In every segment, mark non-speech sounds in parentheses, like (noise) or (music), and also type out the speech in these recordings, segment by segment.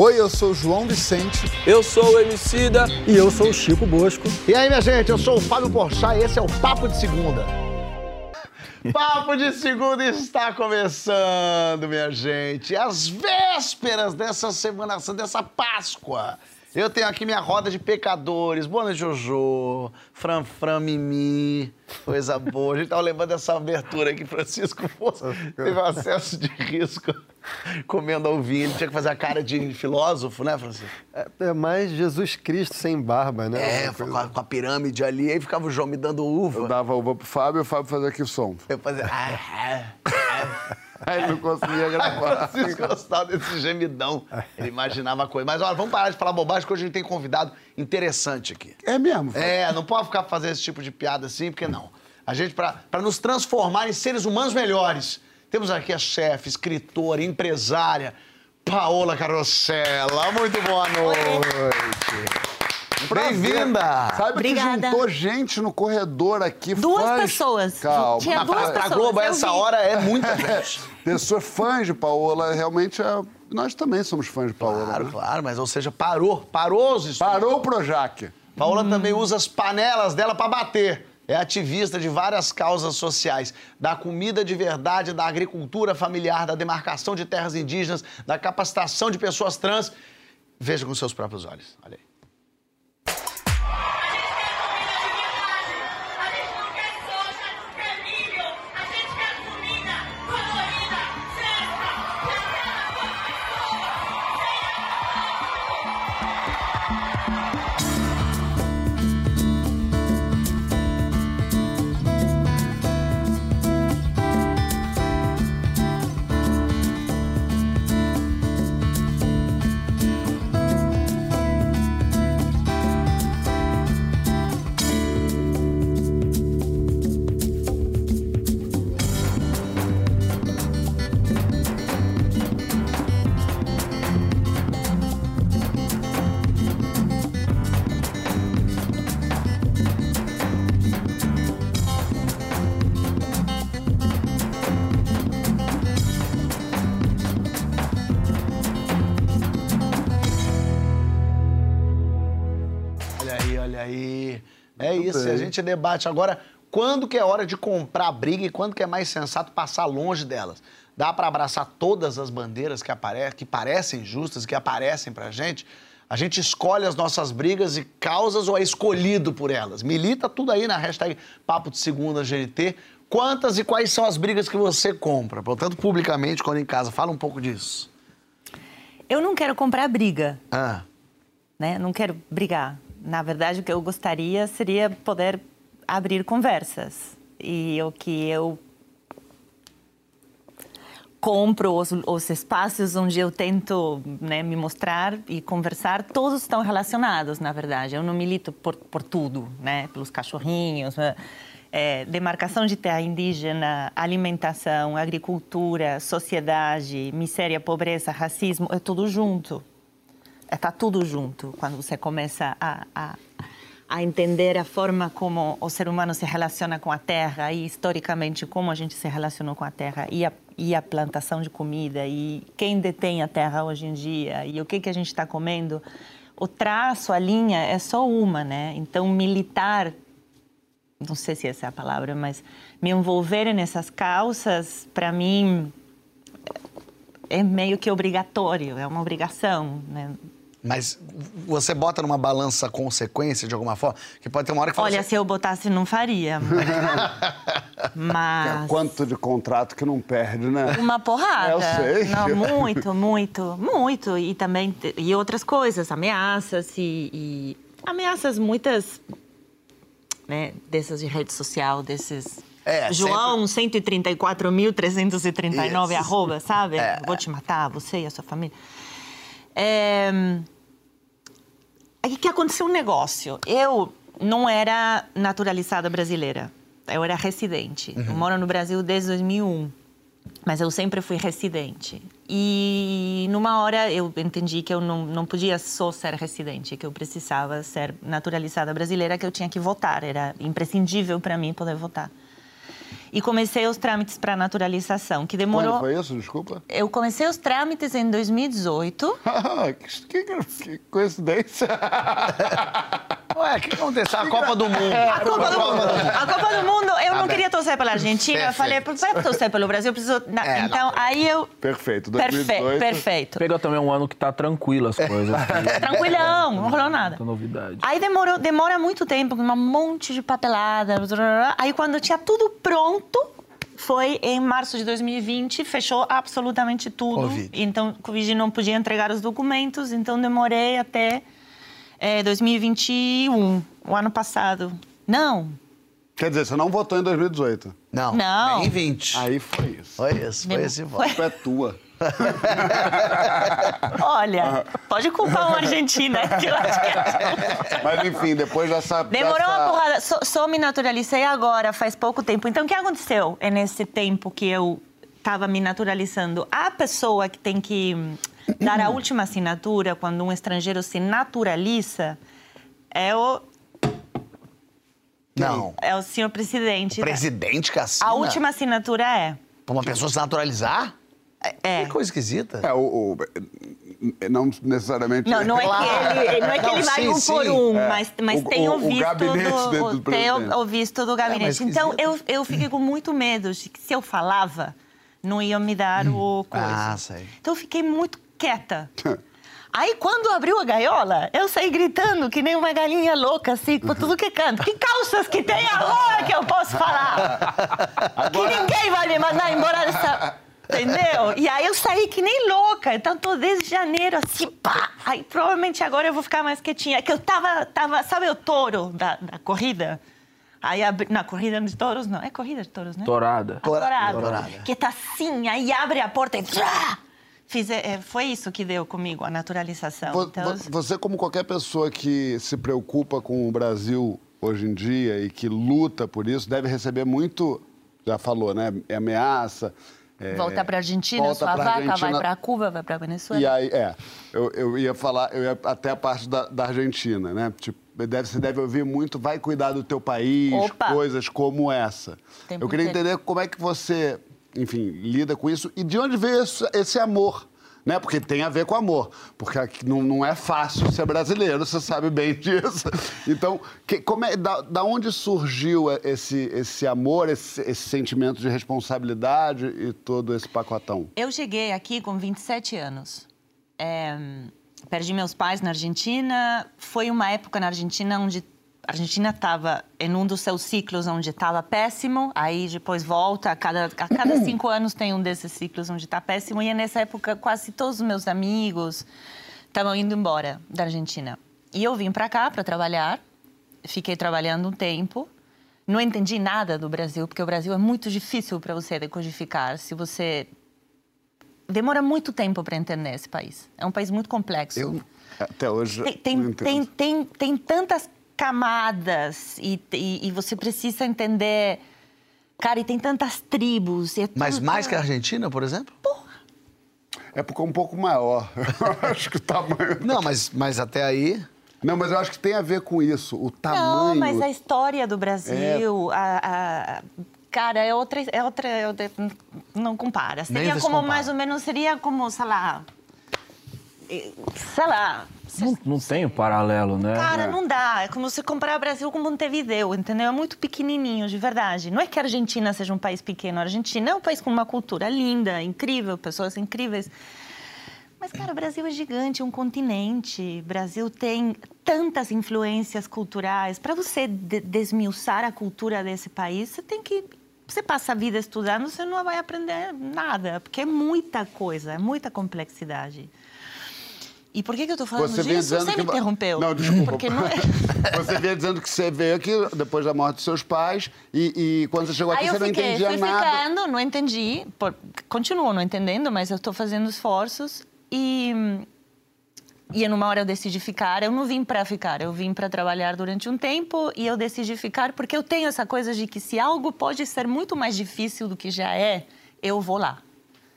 Oi, eu sou o João Vicente. Eu sou o Emicida. E eu sou o Chico Bosco. E aí, minha gente, eu sou o Fábio Porchat e esse é o Papo de Segunda. (laughs) Papo de Segunda está começando, minha gente. As vésperas dessa semana, dessa Páscoa. Eu tenho aqui minha roda de pecadores. Boa noite, Jojo. Fran Fran Mimi. Coisa boa. A gente tava lembrando dessa abertura aqui, Francisco Força. Teve um acesso de risco comendo ao vinho. Ele tinha que fazer a cara de filósofo, né, Francisco? É, é mais Jesus Cristo sem barba, né? É, com a, com a pirâmide ali. Aí ficava o João me dando uva. Eu dava uva pro Fábio e o Fábio fazia aqui o som. Eu fazia... Aí (laughs) ele não conseguia (laughs) gravar. Francisco gostava desse gemidão. Ele imaginava a coisa. Mas olha, vamos parar de falar bobagem, que hoje a gente tem convidado interessante aqui. É mesmo? Fábio? É, não pode ficar fazendo esse tipo de piada assim, porque não. A gente, para nos transformar em seres humanos melhores, temos aqui a chefe, escritora, empresária, Paola Carosella. Muito boa noite. Bem-vinda! Sabe Obrigada. que juntou gente no corredor aqui. Duas fãs- pessoas. Calma. Tinha duas pra, pra pessoas, Globo, eu essa vi. hora é muita gente. (laughs) Pessoas fãs de Paola, realmente é... nós também somos fãs de Paola. Claro, né? claro, mas ou seja, parou. Parou os estudos. Parou o Projac. Paola também usa as panelas dela para bater. É ativista de várias causas sociais, da comida de verdade, da agricultura familiar, da demarcação de terras indígenas, da capacitação de pessoas trans. Veja com seus próprios olhos. Olha aí. Aí, olha aí. É isso, bem. a gente debate agora quando que é hora de comprar briga e quando que é mais sensato passar longe delas. Dá para abraçar todas as bandeiras que, apare... que parecem justas, que aparecem pra gente? A gente escolhe as nossas brigas e causas ou é escolhido por elas? Milita tudo aí na hashtag Papo de Segunda GNT. Quantas e quais são as brigas que você compra? Tanto publicamente quanto em casa. Fala um pouco disso. Eu não quero comprar briga, Ah, né? Não quero brigar. Na verdade, o que eu gostaria seria poder abrir conversas. E o que eu compro os, os espaços onde eu tento né, me mostrar e conversar, todos estão relacionados, na verdade. Eu não milito por, por tudo, né? Pelos cachorrinhos, né? É, demarcação de terra indígena, alimentação, agricultura, sociedade, miséria, pobreza, racismo, é tudo junto. Está tudo junto quando você começa a, a, a entender a forma como o ser humano se relaciona com a terra e historicamente como a gente se relacionou com a terra e a, e a plantação de comida e quem detém a terra hoje em dia e o que que a gente está comendo. O traço, a linha é só uma, né? Então militar não sei se essa é a palavra, mas me envolver nessas causas, para mim, é meio que obrigatório, é uma obrigação, né? Mas você bota numa balança consequência de alguma forma? Que pode ter uma hora que fala Olha, assim, se eu botasse, não faria. (laughs) Mas. Quanto de contrato que não perde, né? Uma porrada. Eu sei. Não, muito, muito, muito. E também e outras coisas, ameaças e, e ameaças muitas, né, dessas de rede social, desses É, João 134.339 Isso. arroba, sabe? É. Vou te matar, você e a sua família. É... Aí que aconteceu um negócio. Eu não era naturalizada brasileira. Eu era residente. Eu moro no Brasil desde 2001. Mas eu sempre fui residente. E numa hora eu entendi que eu não, não podia só ser residente, que eu precisava ser naturalizada brasileira, que eu tinha que votar. Era imprescindível para mim poder votar. E comecei os trâmites para naturalização, que demorou. Quando foi isso? Desculpa. Eu comecei os trâmites em 2018. (laughs) que, que- que coincidência. (laughs) Ué, o que aconteceu? A Copa do Mundo. A Copa do Mundo. A Copa do Mundo, eu não queria torcer pela Argentina. Eu falei, para torcer pelo Brasil, eu preciso. (laughs) na- É, então, aí eu. Perfeito. Perfeito, 2018. perfeito. Pega também um ano que tá tranquilo as coisas. assim, Tranquilão, não rolou nada. novidade. Aí demorou, demora muito tempo, com um monte de papelada. Aí quando tinha tudo pronto, foi em março de 2020, fechou absolutamente tudo. Covid. Então, Covid não podia entregar os documentos, então demorei até eh, 2021, o ano passado. Não, Quer dizer, você não votou em 2018. Não, Não. nem 20. Aí foi isso. Foi isso, foi esse A voto. culpa é tua. Olha, pode culpar o Argentina, que eu acho que é... (laughs) Mas enfim, depois dessa. Demorou dessa... uma porrada. Só, só me naturalizei agora, faz pouco tempo. Então, o que aconteceu nesse tempo que eu estava me naturalizando? A pessoa que tem que hum, dar a (clears throat) última assinatura quando um estrangeiro se naturaliza é o, Não. é o senhor presidente. Presidente que assina? A última assinatura é. Pra uma pessoa se naturalizar? É. Que coisa esquisita. É, o, o- Não necessariamente. Não, não é Claro. que ele, não é que Não, ele vai sim, um por sim. um, É. mas, mas O- tem o- o, visto do, do tem o, visto do gabinete. mas então eu, eu fiquei com muito medo de que se eu falava, não iam me dar o coisa. Ah, sei. Então eu fiquei muito quieta. (laughs) Aí, quando abriu a gaiola, eu saí gritando que nem uma galinha louca, assim, por tudo que canto. Que calças que tem agora que eu posso falar? (laughs) Que ninguém vai me mandar embora dessa... Entendeu? E aí eu saí que nem louca. Então, tô desde janeiro, assim, pá. Aí, provavelmente, agora eu vou ficar mais quietinha. É que eu tava... tava sabe o touro da, da corrida? Aí, abri... na corrida de touros, não. É corrida de touros, né? Torada. A Dourada. Dourada. Que tá assim, aí abre a porta e... Trá! Fiz, é, foi isso que deu comigo, a naturalização. Vo- Então, vo- Você, como qualquer pessoa que se preocupa com o Brasil hoje em dia e que luta por isso, deve receber muito, já falou, né? Ameaça. É, volta para Argentina, volta sua vaca, Argentina. vai para Cuba, vai para Venezuela. E aí, é, eu, eu ia falar, eu ia até a parte da, da Argentina, né? Tipo, deve, você deve ouvir muito, vai cuidar do teu país, Opa! coisas como essa. Tempo eu queria inteiro. entender como é que você, enfim, lida com isso e de onde veio esse, esse amor. Né? Porque tem a ver com amor. Porque não, não é fácil ser brasileiro, você sabe bem (laughs) disso. Então, que- como é, da, da onde surgiu esse, esse amor, esse, esse sentimento de responsabilidade e todo esse pacotão? Eu cheguei aqui com 27 anos. É, perdi meus pais na Argentina. Foi uma época na Argentina onde a Argentina estava em um dos seus ciclos onde estava péssimo. Aí depois volta. A cada, a cada (clears throat) cinco anos tem um desses ciclos onde está péssimo. E nessa época quase todos os meus amigos estavam indo embora da Argentina. E eu vim para cá para trabalhar. Fiquei trabalhando um tempo. Não entendi nada do Brasil, porque o Brasil é muito difícil para você decodificar. Se você demora muito tempo para entender esse país. É um país muito complexo. Eu, até hoje, Tem, tem, tem, tem tantas camadas e, e, e você precisa entender. Cara, e tem tantas tribos. e é Mas mais que a Argentina, por exemplo? É porque é um pouco maior. (laughs) Eu acho que o tamanho. Não, mas, mas até aí... Não, mas eu acho que tem a ver com isso. O tamanho. Não, mas a história do Brasil, a, a- cara, é outra, é outra, é outra- não compara. Seria se como compara. mais ou menos, seria como, sei lá, sei lá. Não, não tem um paralelo, né? Cara, não dá. É como você comparar o Brasil com Montevideo, entendeu? É muito pequenininho, de verdade. Não é que a Argentina seja um país pequeno. A Argentina é um país com uma cultura linda, incrível, pessoas incríveis. Mas, cara, o Brasil é gigante, é um continente. O Brasil tem tantas influências culturais. Para você de desmiuçar a cultura desse país, você tem que. Você passa a vida estudando, você não vai aprender nada, porque é muita coisa, é muita complexidade. E por que, que eu estou falando Você disso? Você que. me interrompeu. Não, desculpa. Porque não é... (laughs) Você vinha dizendo que você veio aqui depois da morte dos seus pais e, e quando você chegou aqui Aí eu você não fiquei, entendia fui nada. ficando, não entendi, por, continuo não entendendo, mas eu estou fazendo esforços e e numa hora eu decidi ficar. Eu não vim para ficar, eu vim para trabalhar durante um tempo e eu decidi ficar porque eu tenho essa coisa de que se algo pode ser muito mais difícil do que já é, eu vou lá.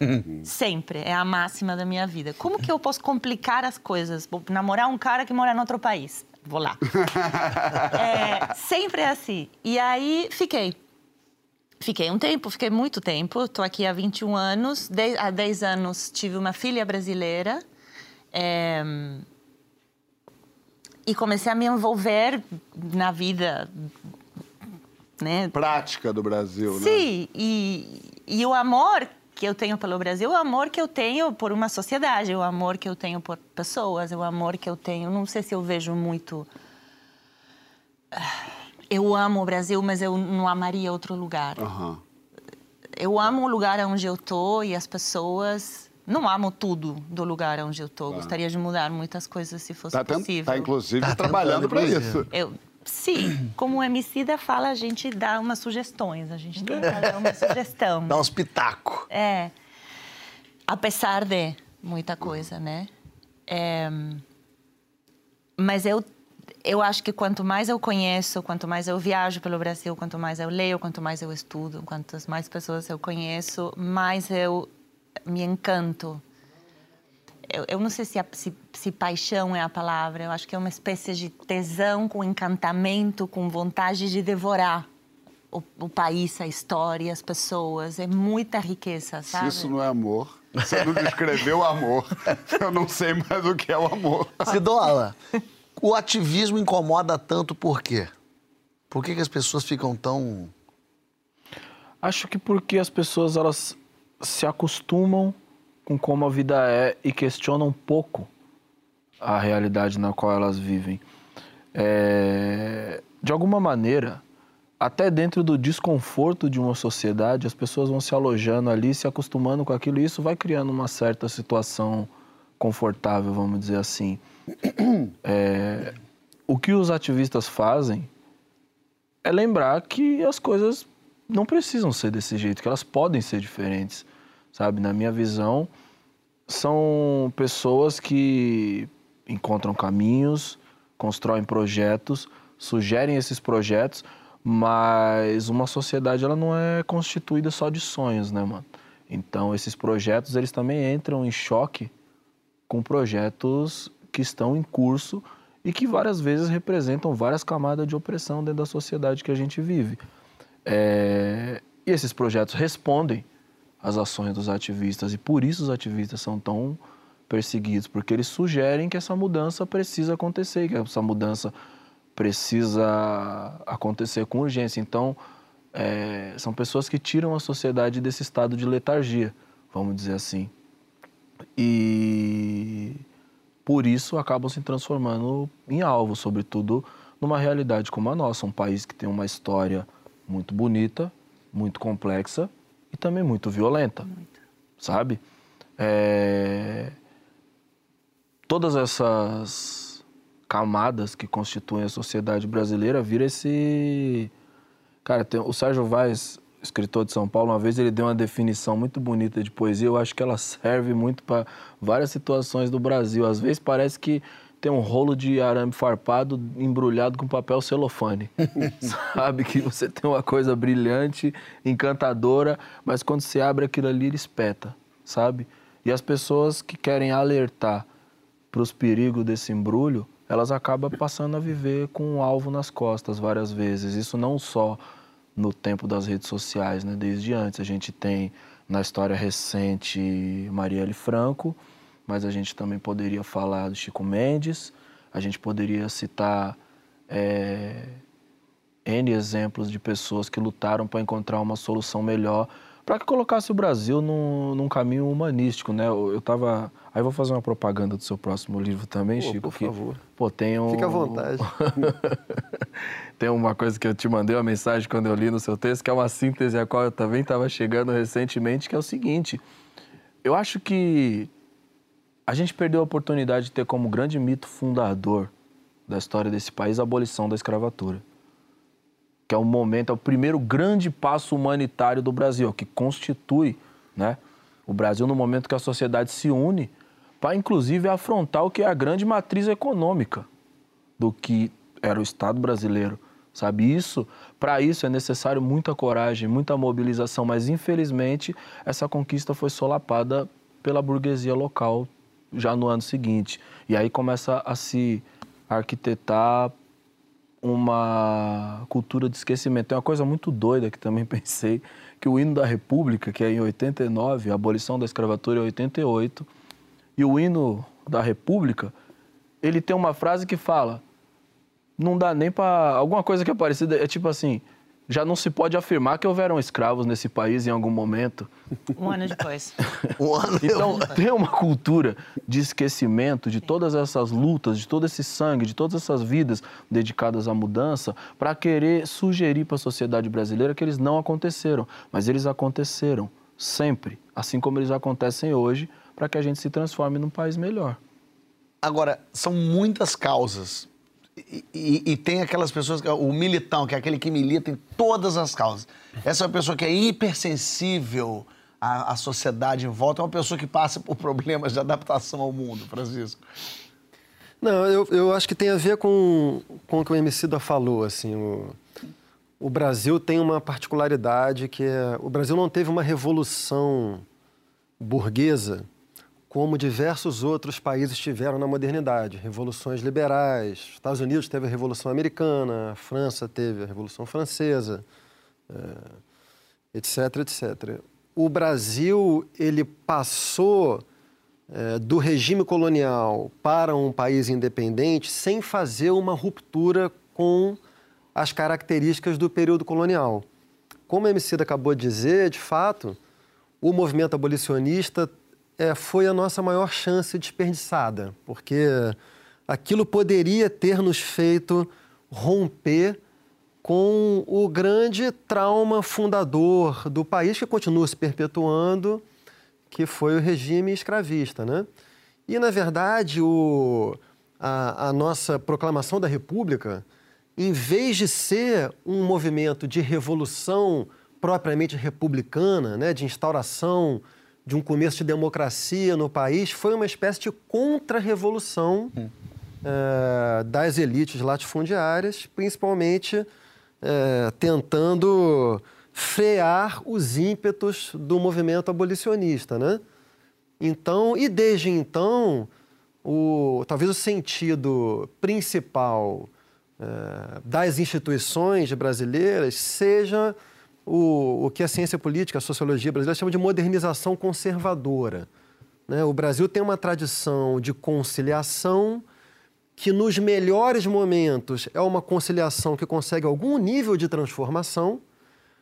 (laughs) Sempre. É a máxima da minha vida. Como que eu posso complicar as coisas? Vou namorar um cara que mora em outro país. Vou lá. (laughs) É, sempre é assim. E aí fiquei. Fiquei um tempo, fiquei muito tempo. Estou aqui há 21 anos. De, há 10 anos tive uma filha brasileira. É, e comecei a me envolver na vida, né? Prática do Brasil, né? Sim, e, e o amor que eu tenho pelo Brasil, o amor que eu tenho por uma sociedade, o amor que eu tenho por pessoas, o amor que eu tenho. Não sei se eu vejo muito. Eu amo o Brasil, mas eu não amaria outro lugar. Aham. Eu amo o lugar onde eu tô e as pessoas. Não amo tudo do lugar onde eu tô. Gostaria de mudar muitas coisas se fosse Tá, tent- possível. tá, inclusive, Tá trabalhando para isso. Eu, sim, (clears throat) como o Emicida fala, a gente dá umas sugestões, a gente tenta dar uma sugestão. (laughs) Dá uns pitaco. É. Apesar de muita coisa, né? É, mas eu, eu acho que quanto mais eu conheço, quanto mais eu viajo pelo Brasil, quanto mais eu leio, quanto mais eu estudo, quantas mais pessoas eu conheço, mais eu me encanto. Eu, eu não sei se, a- se, se paixão é a palavra, eu acho que é uma espécie de tesão com encantamento, com vontade de devorar o, o país, a história, as pessoas. É muita riqueza, Se sabe? isso não é amor, você não descreveu amor. (laughs) Eu não sei mais o que é o amor. Cidola, o ativismo incomoda tanto por quê? Por que, que as pessoas ficam tão. Acho que porque as pessoas elas se acostumam com como a vida é e questionam pouco a realidade na qual elas vivem. É, de alguma maneira, até dentro do desconforto de uma sociedade, as pessoas vão se alojando ali, se acostumando com aquilo, e isso vai criando uma certa situação confortável, vamos dizer assim. (coughs) É, o que os ativistas fazem é lembrar que as coisas não precisam ser desse jeito, que elas podem ser diferentes, sabe? Na minha visão, são pessoas que encontram caminhos, constroem projetos, sugerem esses projetos, mas uma sociedade ela não é constituída só de sonhos, né, mano? Então esses projetos eles também entram em choque com projetos que estão em curso e que várias vezes representam várias camadas de opressão dentro da sociedade que a gente vive. É, E esses projetos respondem às ações dos ativistas e por isso os ativistas são tão perseguidos, porque eles sugerem que essa mudança precisa acontecer, que essa mudança precisa acontecer com urgência. Então, é, são pessoas que tiram a sociedade desse estado de letargia, vamos dizer assim. E por isso acabam se transformando em alvo, sobretudo numa realidade como a nossa, um país que tem uma história muito bonita, muito complexa e também muito violenta, sabe? É, Todas essas camadas que constituem a sociedade brasileira vira esse Cara, tem- o Sérgio Vaz, escritor de São Paulo, uma vez ele deu uma definição muito bonita de poesia. Eu acho que ela serve muito para várias situações do Brasil. Às vezes parece que tem um rolo de arame farpado embrulhado com papel celofane. (laughs) Sabe que você tem uma coisa brilhante, encantadora, mas quando você abre aquilo ali, ele espeta, sabe? E as pessoas que querem alertar para os perigos desse embrulho, elas acabam passando a viver com um alvo nas costas várias vezes. Isso não só no tempo das redes sociais, né? Desde antes a gente tem na história recente Marielle Franco, mas a gente também poderia falar do Chico Mendes, a gente poderia citar eh, N exemplos de pessoas que lutaram para encontrar uma solução melhor para que colocasse o Brasil num, num caminho humanístico, né? Eu, eu tava... Aí vou fazer uma propaganda do seu próximo livro também, Pô, Chico. por que, favor. Pô, tem um... Fica à vontade. (laughs) tem uma coisa que eu te mandei uma mensagem quando eu li no seu texto, que é uma síntese a qual eu também estava chegando recentemente, que é o seguinte. Eu acho que a gente perdeu a oportunidade de ter como grande mito fundador da história desse país a abolição da escravatura. Que é o momento, é o primeiro grande passo humanitário do Brasil, que constitui né, o Brasil no momento que a sociedade se une para, inclusive, afrontar o que é a grande matriz econômica do que era o Estado brasileiro, sabe? Isso, para isso é necessário muita coragem, muita mobilização, mas infelizmente essa conquista foi solapada pela burguesia local já no ano seguinte. E aí começa a se arquitetar uma cultura de esquecimento. Tem uma coisa muito doida que também (laughs) pensei, que o hino da República, que é em 89, a abolição da escravatura é em 88, e o hino da República, ele tem uma frase que fala, não dá nem para alguma coisa que é parecida, é tipo assim, já não se pode afirmar que houveram escravos nesse país em algum momento. Um ano depois. (laughs) Um ano Então, tem uma cultura de esquecimento de todas essas lutas, de todo esse sangue, de todas essas vidas dedicadas à mudança, para querer sugerir para a sociedade brasileira que eles não aconteceram. Mas eles aconteceram, sempre. Assim como eles acontecem hoje, para que a gente se transforme num país melhor. Agora, são muitas causas. E, e- tem aquelas pessoas, o militão, que é aquele que milita em todas as causas. Essa é uma pessoa que é hipersensível à, à sociedade em volta, é uma pessoa que passa por problemas de adaptação ao mundo, Francisco. Não, eu, eu acho que tem a ver com, com o que o Emicida falou, assim, o, o Brasil tem uma particularidade que é, o Brasil não teve uma revolução burguesa como diversos outros países tiveram na modernidade, revoluções liberais. Estados Unidos teve a Revolução Americana, França teve a Revolução Francesa, eh, etc, etc. O Brasil ele passou eh, do regime colonial para um país independente sem fazer uma ruptura com as características do período colonial. Como a Emicida acabou de dizer, de fato, o movimento abolicionista eh, foi a nossa maior chance desperdiçada, porque aquilo poderia ter nos feito romper com o grande trauma fundador do país que continua se perpetuando, que foi o regime escravista. Né? E, na verdade, o, a, a nossa proclamação da República, em vez de ser um movimento de revolução propriamente republicana, né, de instauração de um começo de democracia no país, foi uma espécie de contra-revolução eh, das elites latifundiárias, principalmente eh, tentando frear os ímpetos do movimento abolicionista, né? Então, e desde então, o, talvez o sentido principal eh, das instituições brasileiras seja o, o que a ciência política, a sociologia brasileira chama de modernização conservadora. né? O Brasil tem uma tradição de conciliação que, nos melhores momentos, é uma conciliação que consegue algum nível de transformação,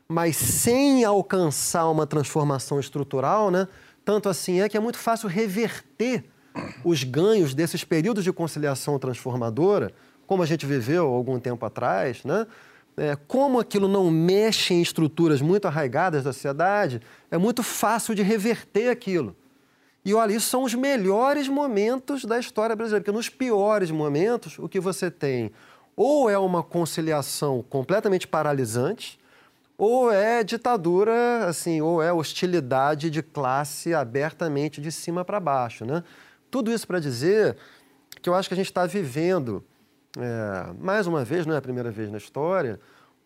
mas sem alcançar uma transformação estrutural, né? Tanto assim é que é muito fácil reverter os ganhos desses períodos de conciliação transformadora, como a gente viveu algum tempo atrás, né? É, como aquilo não mexe em estruturas muito arraigadas da sociedade, é muito fácil de reverter aquilo. E olha, isso são os melhores momentos da história brasileira, porque nos piores momentos, o que você tem ou é uma conciliação completamente paralisante, ou é ditadura, assim, ou é hostilidade de classe abertamente de cima para baixo, né? Tudo isso para dizer que eu acho que a gente está vivendo, é, mais uma vez, não é a primeira vez na história,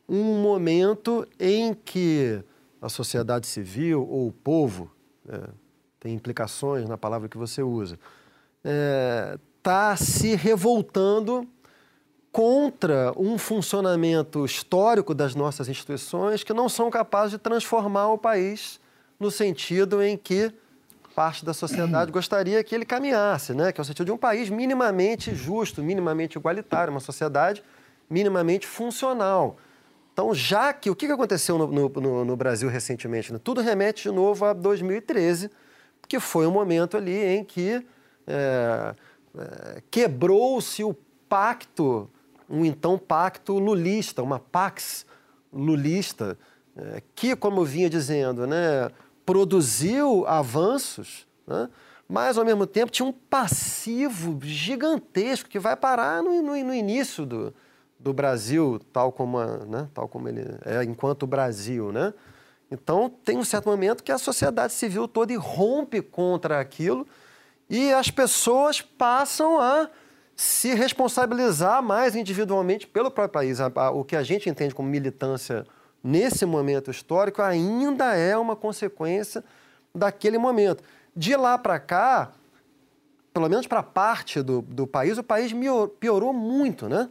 um momento em que a sociedade civil ou o povo, é, tem implicações na palavra que você usa, está se revoltando contra um funcionamento histórico das nossas instituições que não são capazes de transformar o país no sentido em que parte da sociedade (clears throat) gostaria que ele caminhasse, né? que é o sentido de um país minimamente justo, minimamente igualitário, uma sociedade minimamente funcional. Então, já que o que aconteceu no, no- no- no Brasil recentemente? né? Tudo remete de novo a 2013, que foi um momento ali em que é, é, quebrou-se o pacto, um então pacto lulista, uma pax lulista, é, que, como eu vinha dizendo, né, produziu avanços, né, mas ao mesmo tempo tinha um passivo gigantesco que vai parar no, no- no início do, do Brasil, tal como, a- né, tal como ele é enquanto Brasil, né? Então tem um certo momento que a sociedade civil toda irrompe contra aquilo e as pessoas passam a se responsabilizar mais individualmente pelo próprio país. O que a gente entende como militância nesse momento histórico ainda é uma consequência daquele momento. De lá para cá, pelo menos para parte do, do país, o país piorou muito, né?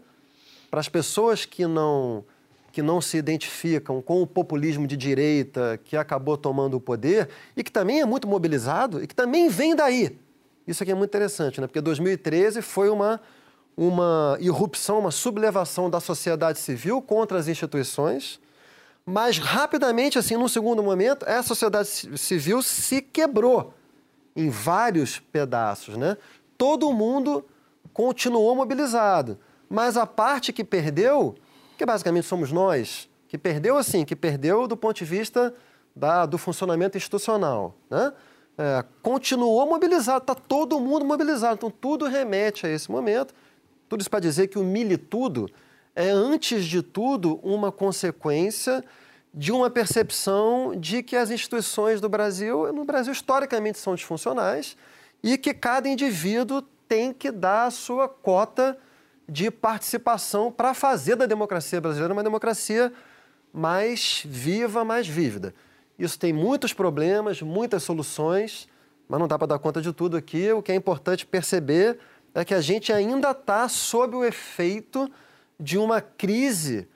para as pessoas que não que não se identificam com o populismo de direita que acabou tomando o poder e que também é muito mobilizado e que também vem daí. Isso aqui é muito interessante, né? Porque 2013 foi uma uma irrupção, uma sublevação da sociedade civil contra as instituições, mas rapidamente, assim, num segundo momento, essa sociedade civil se quebrou em vários pedaços, né? Todo mundo continuou mobilizado, mas a parte que perdeu, que basicamente somos nós, que perdeu assim, que perdeu do ponto de vista da, do funcionamento institucional, né? É, continuou mobilizado, está todo mundo mobilizado, então tudo remete a esse momento. Tudo isso para dizer que o militudo é, antes de tudo, uma consequência de uma percepção de que as instituições do Brasil, no Brasil, historicamente são disfuncionais e que cada indivíduo tem que dar a sua cota de participação para fazer da democracia brasileira uma democracia mais viva, mais vívida. Isso tem muitos problemas, muitas soluções, mas não dá para dar conta de tudo aqui. O que é importante perceber é que a gente ainda está sob o efeito de uma crise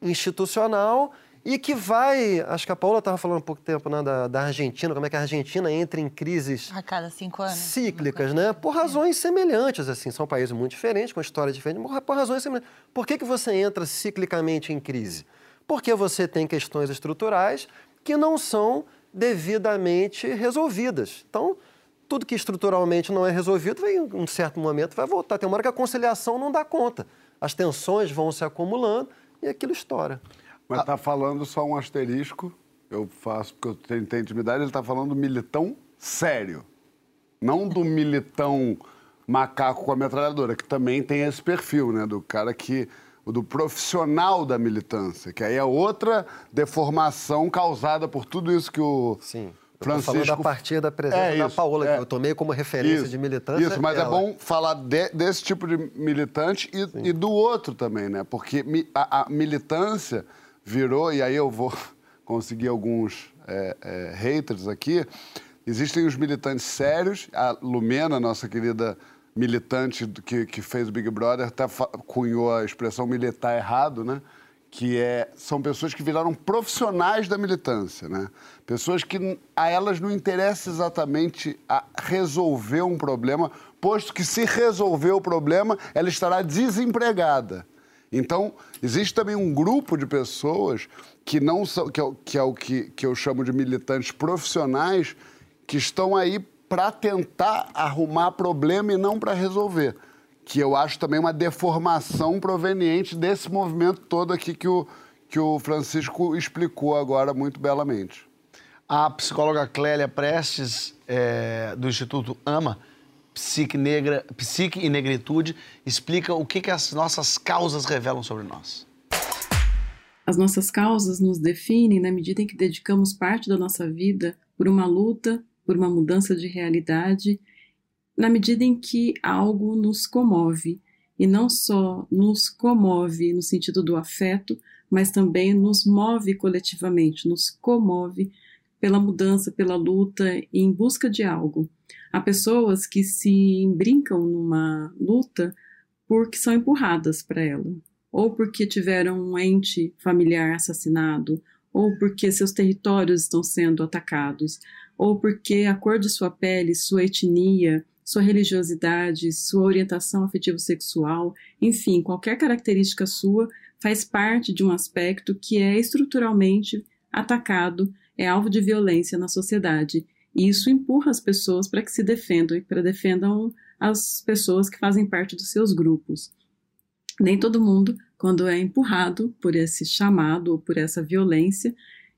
institucional e que vai. Acho que a Paula estava falando há pouco tempo né, da, da, Argentina, como é que a Argentina entra em crises. A cada cinco anos. Cíclicas, né? Por razões semelhantes, assim. São países muito diferentes, com histórias diferentes, mas por razões semelhantes. Por que, que você entra ciclicamente em crise? Porque você tem questões estruturais que não são devidamente resolvidas. Então, tudo que estruturalmente não é resolvido, em um certo momento vai voltar. Tem uma hora que a conciliação não dá conta. As tensões vão se acumulando e aquilo estoura. Mas está falando só um asterisco, eu faço porque eu tenho, tenho intimidade, ele está falando do militão sério. Não do (laughs) militão macaco com a metralhadora, que também tem esse perfil, né? Do cara que. do profissional da militância, que aí é outra deformação causada por tudo isso que o. Sim Francisco... falando a partir da presença é da Paola, é. que eu tomei como referência isso, de militância. Isso, mas é ela. é bom falar de, desse tipo de militante e, e, do outro também, né? Porque a, a, militância virou, e aí eu vou (laughs) conseguir alguns é, é, haters aqui, existem os militantes sérios, a Lumena, nossa querida militante que, que fez o Big Brother, até cunhou a expressão militar errado, né? Que é, são pessoas que viraram profissionais da militância, né? Pessoas que a elas não interessa exatamente a resolver um problema, posto que se resolver o problema, ela estará desempregada. Então, existe também um grupo de pessoas que não são, que é, que, é o que, que eu chamo de militantes profissionais, que estão aí para tentar arrumar problema e não para resolver que eu acho também uma deformação proveniente desse movimento todo aqui que o, que o Francisco explicou agora muito belamente. A psicóloga Clélia Prestes, é, do Instituto AMA, Psique, Negra, Psique e Negritude, explica o que, que as nossas causas revelam sobre nós. As nossas causas nos definem na medida em que dedicamos parte da nossa vida por uma luta, por uma mudança de realidade na medida em que algo nos comove, e não só nos comove no sentido do afeto, mas também nos move coletivamente, nos comove pela mudança, pela luta em busca de algo. Há pessoas que se brincam numa luta porque são empurradas para ela, ou porque tiveram um ente familiar assassinado, ou porque seus territórios estão sendo atacados, ou porque a cor de sua pele, sua etnia, sua religiosidade, sua orientação afetivo-sexual, enfim, qualquer característica sua faz parte de um aspecto que é estruturalmente atacado, é alvo de violência na sociedade. E isso empurra as pessoas para que se defendam e para defendam as pessoas que fazem parte dos seus grupos. Nem todo mundo, quando é empurrado por esse chamado ou por essa violência,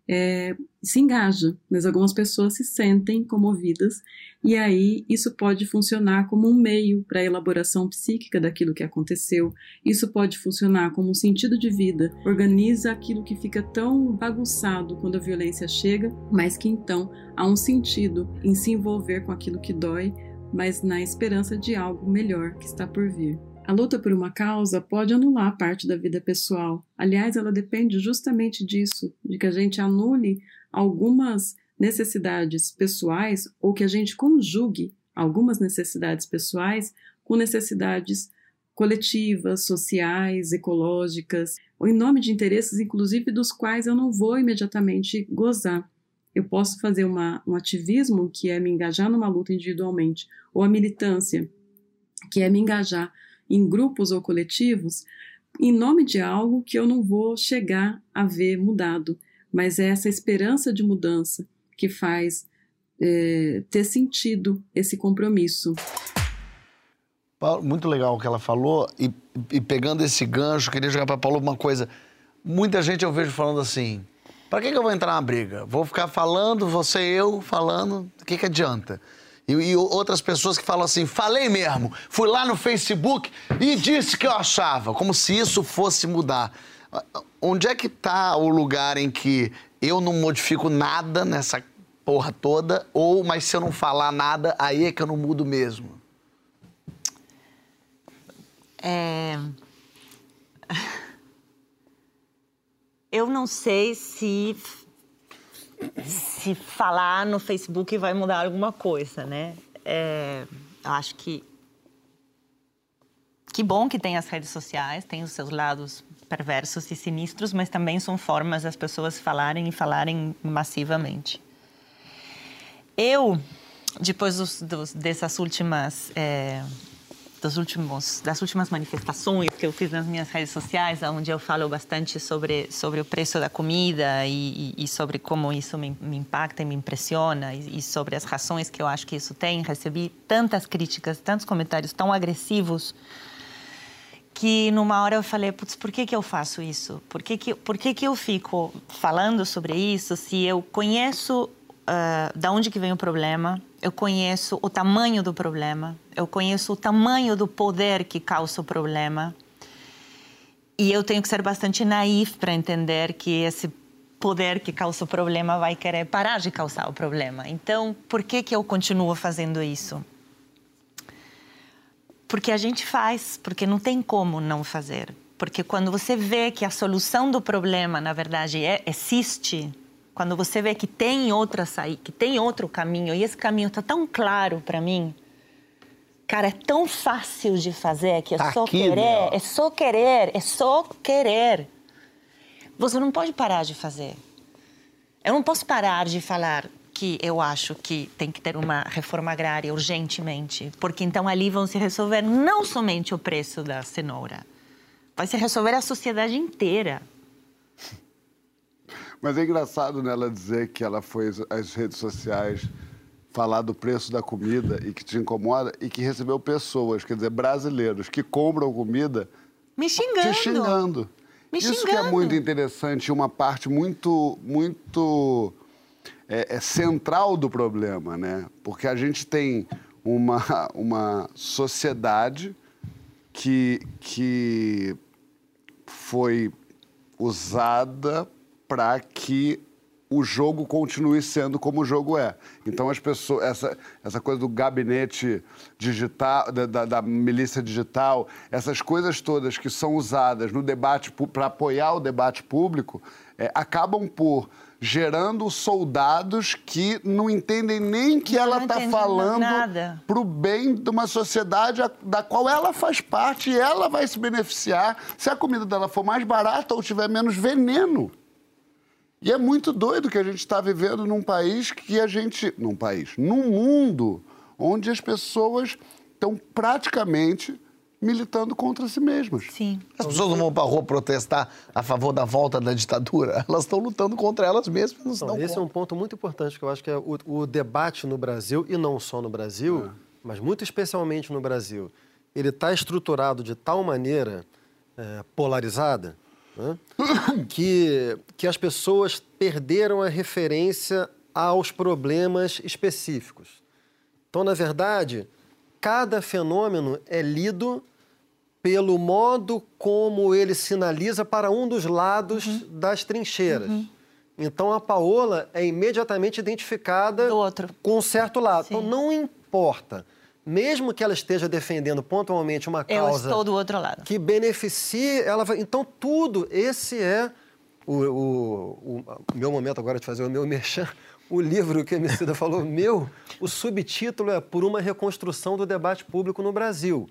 é, se engaja, mas algumas pessoas se sentem comovidas e aí isso pode funcionar como um meio para a elaboração psíquica daquilo que aconteceu. Isso pode funcionar como um sentido de vida, organiza aquilo que fica tão bagunçado quando a violência chega, mas que então há um sentido em se envolver com aquilo que dói, mas na esperança de algo melhor que está por vir. A luta por uma causa pode anular parte da vida pessoal. Aliás, ela depende justamente disso, de que a gente anule algumas necessidades pessoais ou que a gente conjugue algumas necessidades pessoais com necessidades coletivas, sociais, ecológicas, ou em nome de interesses, inclusive, dos quais eu não vou imediatamente gozar. Eu posso fazer uma, um ativismo, que é me engajar numa luta individualmente, ou a militância, que é me engajar em grupos ou coletivos, em nome de algo que eu não vou chegar a ver mudado, mas é essa esperança de mudança que faz é, ter sentido esse compromisso. Paulo, muito legal o que ela falou. E, e pegando esse gancho, queria jogar para Paulo uma coisa. Muita gente eu vejo falando assim: para que, que eu vou entrar na briga? Vou ficar falando, você e eu falando, o que, que adianta? E, e outras pessoas que falam assim: falei mesmo, fui lá no Facebook e disse que eu achava, como se isso fosse mudar. Onde é que está o lugar em que eu não modifico nada nessa porra toda, ou, mas se eu não falar nada, aí é que eu não mudo mesmo? É... (laughs) Eu não sei se se falar no Facebook vai mudar alguma coisa, né? É... Eu acho que que bom que tem as redes sociais, tem os seus lados perversos e sinistros, mas também são formas das pessoas falarem e falarem massivamente. Eu, depois dos, dos, dessas últimas é, dos últimos, das últimas manifestações que eu fiz nas minhas redes sociais, onde eu falo bastante sobre, sobre o preço da comida e, e, sobre como isso me, me, impacta e me impressiona e, e, sobre as razões que eu acho que isso tem. Recebi tantas críticas, tantos comentários tão agressivos que numa hora eu falei, putz, por que, que eu faço isso? Por que, que, por que, que eu fico falando sobre isso se eu conheço uh, da onde que vem o problema, eu conheço o tamanho do problema, eu conheço o tamanho do poder que causa o problema. E eu tenho que ser bastante naif para entender que esse poder que causa o problema vai querer parar de causar o problema. Então, por que que eu continuo fazendo isso? Porque a gente faz, porque não tem como não fazer. Porque quando você vê que a solução do problema, na verdade, é, existe, quando você vê que tem outra saída, que tem outro caminho, e esse caminho está tão claro para mim, cara, é tão fácil de fazer que é tá só aqui, querer, meu. é só querer, é só querer. Você não pode parar de fazer. Eu não posso parar de falar que eu acho que tem que ter uma reforma agrária urgentemente, porque então ali vão se resolver não somente o preço da cenoura, vai se resolver a sociedade inteira. Mas é engraçado nela dizer que ela foi às redes sociais falar do preço da comida e que te incomoda e que recebeu pessoas, quer dizer, brasileiros que compram comida me xingando. Te xingando. Me Isso xingando. que é muito interessante, uma parte muito, muito é, é central do problema, né? Porque a gente tem uma, uma sociedade que, que foi usada para que o jogo continue sendo como o jogo é. Então as pessoas, essa, essa coisa do gabinete digital, da, da, da milícia digital, essas coisas todas que são usadas no debate para apoiar o debate público, é, acabam por gerando soldados que não entendem nem que não ela está falando para o bem de uma sociedade da qual ela faz parte e ela vai se beneficiar se a comida dela for mais barata ou tiver menos veneno. E é muito doido que a gente está vivendo num país que a gente. Num país, num mundo onde as pessoas estão praticamente militando contra si mesmas. Sim. As pessoas não vão para a rua protestar a favor da volta da ditadura, (laughs) elas estão lutando contra elas mesmas. Não, esse conta. é um ponto muito importante que eu acho que é o, o debate no Brasil, e não só no Brasil, é. mas muito especialmente no Brasil, ele está estruturado de tal maneira é, polarizada né? que, que as pessoas perderam a referência aos problemas específicos. Então, na verdade, cada fenômeno é lido pelo modo como ele sinaliza para um dos lados uhum. das trincheiras. Uhum. Então, a Paola é imediatamente identificada com um certo lado. Sim. Então, não importa mesmo que ela esteja defendendo pontualmente uma causa. Eu estou do outro lado. Que beneficie, ela vai. Então, tudo, esse é o, o, o, meu momento agora de fazer o meu merchan. O livro que a Emicida (laughs) falou, meu, o subtítulo é Por uma Reconstrução do Debate Público no Brasil.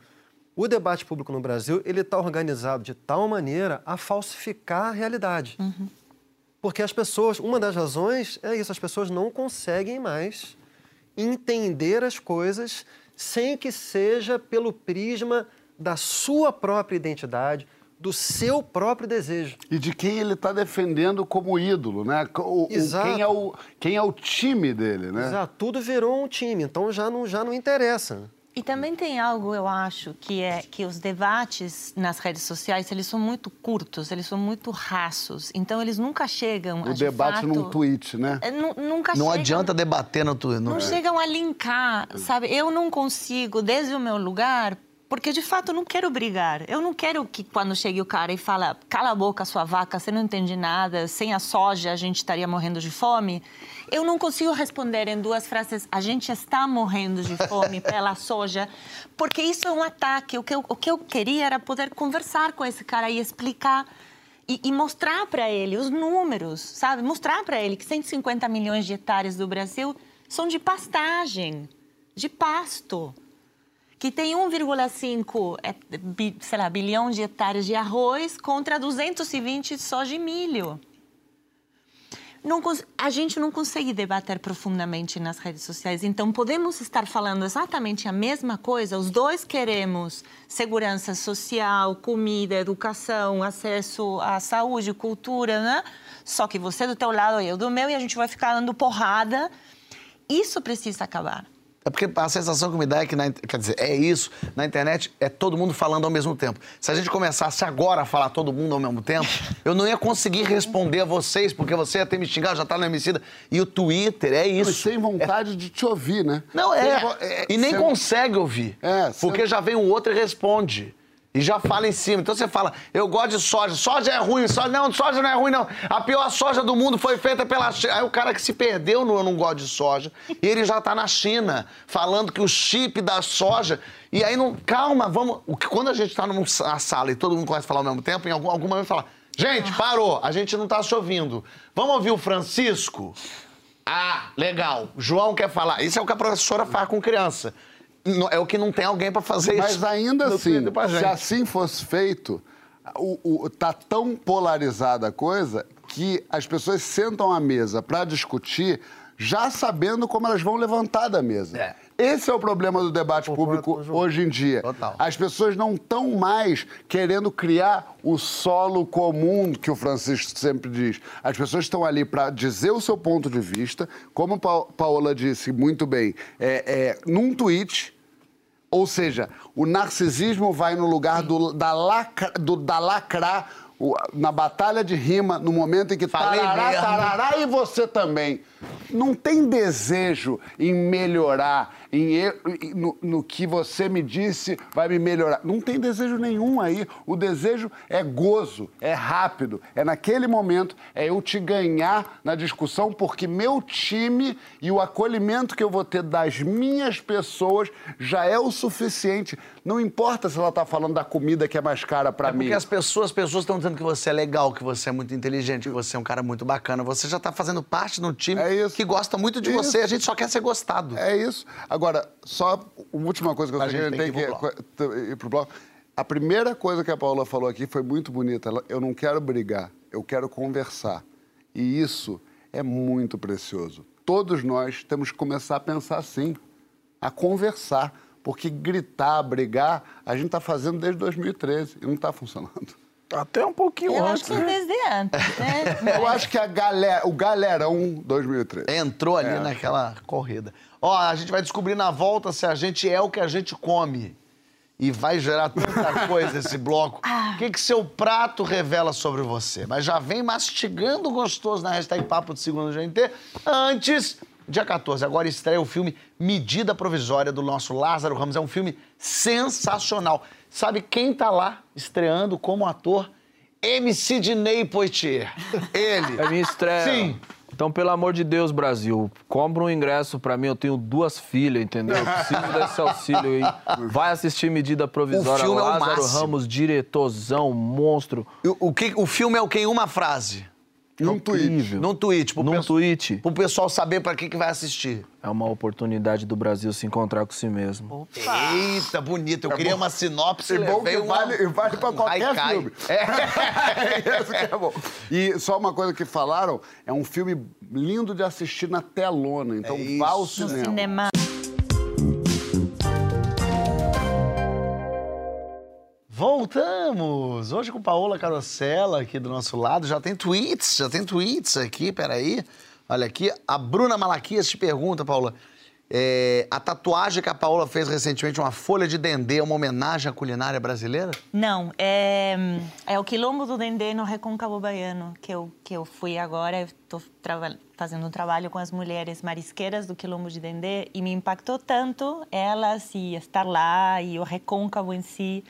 o debate público no Brasil ele está organizado de tal maneira a falsificar a realidade. Porque as pessoas, uma das razões é isso, as pessoas não conseguem mais entender as coisas sem que seja pelo prisma da sua própria identidade, do seu próprio desejo. E de quem ele está defendendo como ídolo, né? O- o- Exato. quem, é o, quem é o time dele, né? Exato, tudo virou um time, então já não, já não interessa. E também tem algo, eu acho, que é que os debates nas redes sociais, eles são muito curtos, eles são muito raços. Então, eles nunca chegam a, O de debate fato, num tweet, né? é, nu- nunca Não chegam- adianta debater no Twitter. Não Não, chegam a linkar, sabe? Eu não consigo, desde o meu lugar, porque de fato eu não quero brigar. Eu não quero que quando chegue o cara e fala, cala a boca, sua vaca, você não entende nada, sem a soja a gente estaria morrendo de fome. Eu não consigo responder em duas frases, a gente está morrendo de fome (laughs) pela soja, porque isso é um ataque. O que eu, o que eu queria era poder conversar com esse cara e explicar. E, e mostrar para ele os números, sabe? Mostrar para ele que 150 milhões de hectares do Brasil são de pastagem, de pasto. Que tem 1,5 é, bilhão de hectares de arroz contra 220 só de milho. Não a gente não consegue debater profundamente nas redes sociais. Então, podemos estar falando exatamente a mesma coisa. Os dois queremos segurança social, comida, educação, acesso à saúde, cultura, né? Só que você do teu lado e eu do meu, e a gente vai ficar dando porrada. Isso precisa acabar. É porque a sensação que me dá é que, na, quer dizer, é isso. Na internet é todo mundo falando ao mesmo tempo. Se a gente começasse agora a falar todo mundo ao mesmo tempo, eu não ia conseguir responder a vocês, porque você ia ter me xingado, já tá no Emicida. E o Twitter é Mas isso. sem vontade de te ouvir, né? Não, é. é, E nem consegue ouvir. É, porque já vem o outro e responde. E já fala em cima. Então você fala, eu gosto de soja. Soja é ruim. Soja... Não, soja não é ruim, não. A pior soja do mundo foi feita pela China. Aí o cara que se perdeu no eu não gosto de soja. E ele já tá na China, falando que o chip da soja. E aí não. Calma, vamos. O que- Quando a gente tá numa sala e todo mundo começa a falar ao mesmo tempo, em algum, algum momento fala. Gente, parou, a gente não tá se ouvindo. Vamos ouvir o Francisco? Ah, legal. João quer falar. Isso é o que a professora faz com criança. Não- É o que não tem alguém pra fazer isso. Mas ainda assim, se assim fosse feito, o, o- tá tão polarizada a coisa que as pessoas sentam à mesa para discutir já sabendo como elas vão levantar da mesa. É. Esse é o problema do debate público hoje em dia. Total. As pessoas não estão mais querendo criar o solo comum que o Francisco sempre diz. As pessoas estão ali para dizer o seu ponto de vista, como a Pa- Paola disse muito bem, é, é, num tweet, ou seja, o narcisismo vai no lugar do, da, lacra, do, da lacrar, na batalha de rima, no momento em que Falei tarará, mesmo. tarará, e você também. Não tem desejo em melhorar, em, no, no que você me disse vai me melhorar. Não tem desejo nenhum aí. O desejo é gozo, é rápido, é naquele momento, é eu te ganhar na discussão, porque meu time e o acolhimento que eu vou ter das minhas pessoas já é o suficiente. Não importa se ela está falando da comida que é mais cara para É mim. porque as pessoas, as pessoas estão dizendo que você é legal, que você é muito inteligente, que você é um cara muito bacana. Você já está fazendo parte de um time É isso. que gosta muito de Isso. você. A gente só quer ser gostado. É isso. Agora, só uma última coisa que eu A gente tem que ir pro bloco. A primeira coisa que a Paula falou aqui foi muito bonita. Ela- Eu não quero brigar, eu quero conversar. E isso é muito precioso. Todos nós temos que começar a pensar assim, a conversar. Porque gritar, brigar, a gente está fazendo desde 2013 e não está funcionando. Até um pouquinho Eu antes. acho que né? desde antes, né? (laughs) Eu acho que a galera, o galerão 2013. Entrou ali É. naquela corrida. Ó, a gente vai descobrir na volta se a gente é o que a gente come. E vai gerar tanta (laughs) coisa esse bloco. O que, que seu prato revela sobre você? Mas já vem mastigando gostoso na hashtag Papo de Segundo GNT. Antes, dia 14, agora estreia o filme Medida Provisória do nosso Lázaro Ramos. É um filme sensacional. Sabe quem tá lá estreando como ator? MC Diney Poitier. (laughs) Ele. É minha estreia. Sim. Então, pelo amor de Deus, Brasil, compra um ingresso pra mim. Eu tenho duas filhas, entendeu? Eu preciso desse auxílio aí. Vai assistir Medida Provisória. filme é o Lázaro máximo. Ramos, diretorzão, monstro. O, o que, o filme é o que em uma frase? Num tweet. Num tweet, pro, Num pesso- tweet. pro pessoal saber pra que, que vai assistir. É uma oportunidade do Brasil se encontrar com si mesmo. Eita, bonito. Eu queria uma sinopse. É bom que uma- vale, e vale pra (laughs) qualquer haikai. filme. É. (laughs) Esse que é bom. E só uma coisa que falaram, é um filme lindo de assistir na telona. Então É vá ao isso. No cinema. Voltamos! Hoje com Paola Carosella aqui do nosso lado. Já tem tweets, já tem tweets aqui, peraí. Olha aqui, a Bruna Malaquias te pergunta, Paola. é, a tatuagem que a Paola fez recentemente, uma folha de dendê, é uma homenagem à culinária brasileira? Não, é, é o Quilombo do Dendê no Recôncavo Baiano, que eu, que eu fui agora. Estou fazendo um trabalho com as mulheres marisqueiras do Quilombo de Dendê e me impactou tanto elas e estar lá e o Recôncavo em si.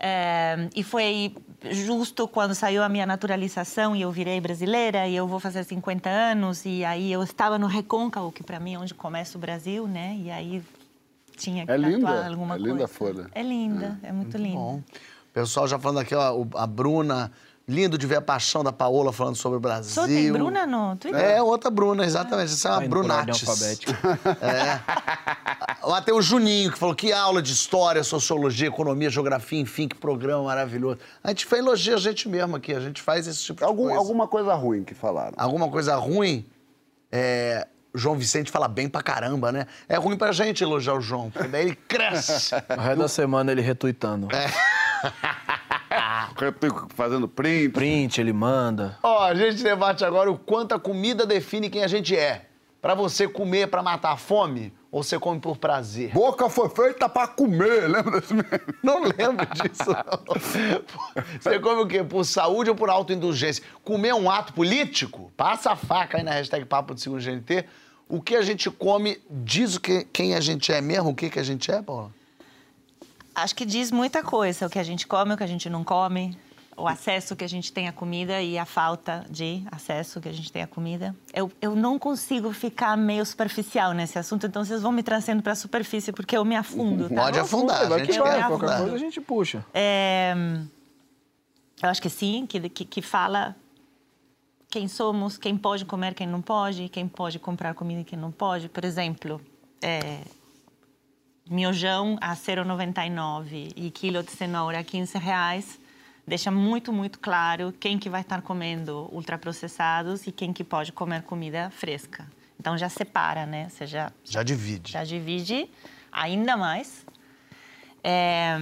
É, e foi justo quando saiu a minha naturalização e eu virei brasileira e eu vou fazer 50 anos e aí eu estava no Recôncavo, que para mim é onde começa o Brasil, né? E aí tinha que É tatuar linda, alguma é coisa. linda a folha. É linda, é muito, linda. Bom. O pessoal já falando aqui, ó, a Bruna. Lindo de ver a paixão da Paola falando sobre o Brasil. Só tem Bruna no Twitter? É, outra Bruna, exatamente. Essa é uma Tá alfabética. É. (laughs) Lá tem o Juninho, que falou que aula de história, sociologia, economia, geografia, enfim, que programa maravilhoso. A gente faz elogia a gente mesmo aqui, a gente faz esse tipo de Algum, coisa. alguma coisa ruim que falaram. Alguma coisa ruim, é, o João Vicente fala bem pra caramba, né? É ruim pra gente elogiar o João, porque daí ele cresce. O resto da semana ele retuitando. (laughs) Fazendo print. Print, ele manda. Ó, a gente debate agora o quanto a comida define quem a gente é. Pra você comer pra matar a fome ou você come por prazer? Boca foi feita pra comer, lembra desse? (laughs) Não lembro disso, não. Você come o quê? Por saúde ou por autoindulgência? Comer é um ato político? Passa a faca aí na hashtag Papo de Segundo GNT. O que a gente come diz o que, quem a gente é mesmo? O que, que a gente é, Paula? Acho que diz muita coisa, o que a gente come, o que a gente não come, o acesso que a gente tem à comida e a falta de acesso que a gente tem à comida. Eu, eu não consigo ficar meio superficial nesse assunto, então vocês vão me trazendo para a superfície, porque eu me afundo, tá? Pode afundar, a Vai gente que Eu vai, qualquer afundar. coisa a gente puxa. É, eu acho que sim, que, que, que fala quem somos, quem pode comer, quem não pode, quem pode comprar comida e quem não pode. Por exemplo, é, miojão a 0,99 e quilo de cenoura a 15 reais deixa muito, muito claro quem que vai estar comendo ultraprocessados e quem que pode comer comida fresca. Então já separa, né? Você já, Já divide. já divide ainda mais. É,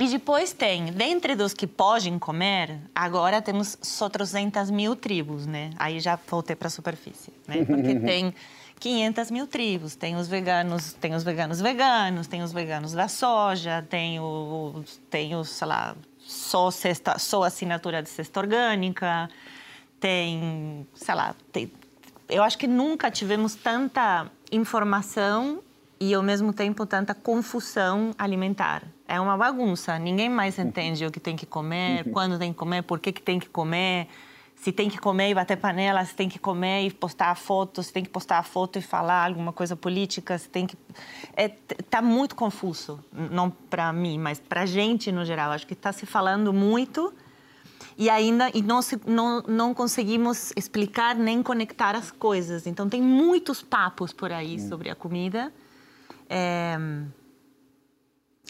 E depois tem, dentre dos que podem comer, agora temos só 300 mil tribos, né? Aí já voltei para a superfície, né? Porque (laughs) tem 500 mil tribos. Tem os veganos, tem os veganos veganos, tem os veganos da soja, tem o, tem os, sei lá, só, cesta, só assinatura de cesta orgânica, tem, sei lá, tem, eu acho que nunca tivemos tanta informação e ao mesmo tempo tanta confusão alimentar. É uma bagunça. Ninguém mais entende o que tem que comer, quando tem que comer, por que, que tem que comer, se tem que comer e bater panela, se tem que comer e postar a foto, se tem que postar a foto e falar alguma coisa política, se tem que é, tá muito confuso, não para mim, mas para gente no geral. Acho que está se falando muito e ainda e não, se, não, não conseguimos explicar nem conectar as coisas. Então, tem muitos papos por aí sobre a comida. É,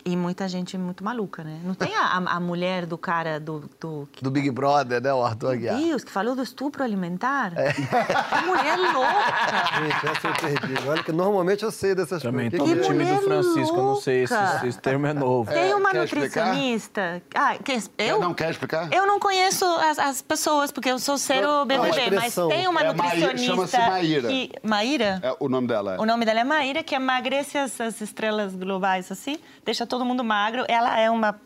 e muita gente muito maluca, né? Não tem a, a mulher do cara do, do Do Big Brother, né, o Arthur Aguiar? Deus, que falou do estupro alimentar? Que mulher louca! Gente, essa eu perdi. Olha que normalmente eu sei dessas Também coisas. tô Que no que é? time do Francisco, eu não sei se esse, esse termo é novo. Tem uma quer explicar? nutricionista. Ah, que, eu, Não quer explicar? Eu não conheço as, as pessoas, porque eu sou zero BBB, não, mas tem uma É Maíra, nutricionista. chama-se Maíra. Que, Maíra? É, o nome dela é. O nome dela é Maíra, que emagrece as, as estrelas globais assim, deixa todo mundo magro. Ela é uma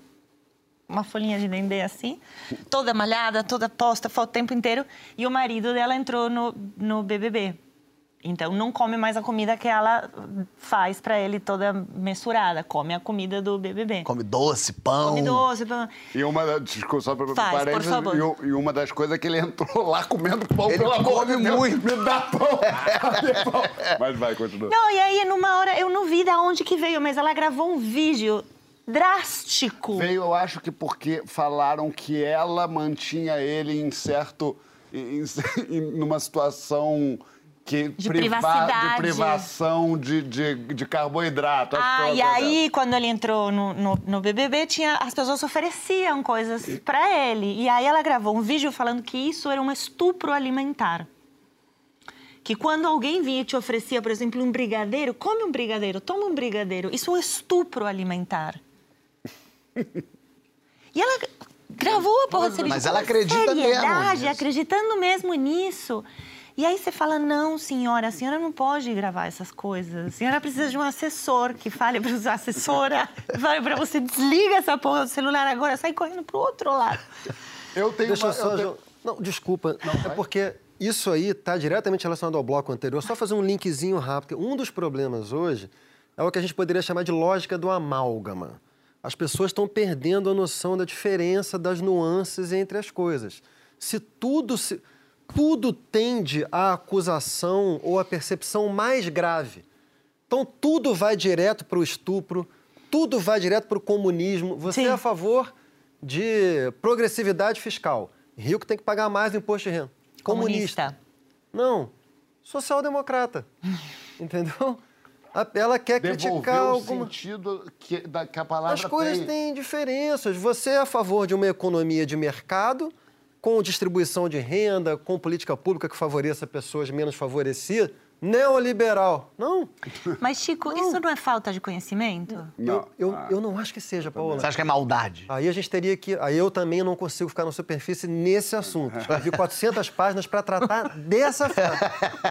uma folhinha de dendê assim, toda malhada, toda posta, o tempo inteiro. E o marido dela entrou no, no BBB. Então não come mais a comida que ela faz para ele toda mensurada, come a comida do BBB. Come doce, pão. Come doce, pão. E uma, da- desculpa, só para Faz, por parênteses, favor. e, e uma das coisas é que ele entrou lá comendo pão, Ele pelo amor come de Deus, muito. Me dá pão. Mas vai, continua. Não, e aí numa hora, eu não vi de onde que veio, mas ela gravou um vídeo drástico. Veio, eu acho que porque falaram que ela mantinha ele em certo. em- em- (laughs) numa situação. Que De priva- privacidade. de privação de, de, de carboidrato. Ah, e aí, quando ele entrou no, no, no BBB, tinha, as pessoas ofereciam coisas pra ele. E aí ela gravou um vídeo falando que isso era um estupro alimentar. Que quando alguém vinha e te oferecia, por exemplo, um brigadeiro, come um brigadeiro, toma um brigadeiro. Isso é um estupro alimentar. (laughs) E ela gravou a porra desse vídeo Mas ela acredita mesmo seriedade, nisso. acreditando mesmo nisso. E aí você fala, não, senhora, a senhora não pode gravar essas coisas. A senhora precisa de um assessor que fale para a assessora, (laughs) fale para você, desliga essa porra do celular agora, sai correndo pro outro lado. Eu tenho Deixa uma, eu só. eu tenho- Não, desculpa. é porque isso aí está diretamente relacionado ao bloco anterior. Só fazer um linkzinho rápido. Um dos problemas hoje é o que a gente poderia chamar de lógica do amálgama. As pessoas estão perdendo a noção da diferença, das nuances entre as coisas. Se tudo se. Tudo tende à acusação ou à percepção mais grave. Então, tudo vai direto para o estupro, tudo vai direto para o comunismo. Você Sim. é a favor de progressividade fiscal. Rico tem que pagar mais no imposto de renda. Comunista. Não. Social-democrata. (laughs) Entendeu? Ela quer criticar devolver o alguma... sentido que, da, que a palavra As coisas tem. têm diferenças. Você é a favor de uma economia de mercado, com distribuição de renda, com política pública que favoreça pessoas menos favorecidas? Neoliberal. Não. Mas, Chico, isso não é falta de conhecimento? Não. Eu, eu, eu não acho que seja, Paola. Você acha que é maldade? Aí a gente teria que. Aí eu também não consigo ficar na superfície nesse assunto. Escrevi 400 páginas para tratar dessa frase.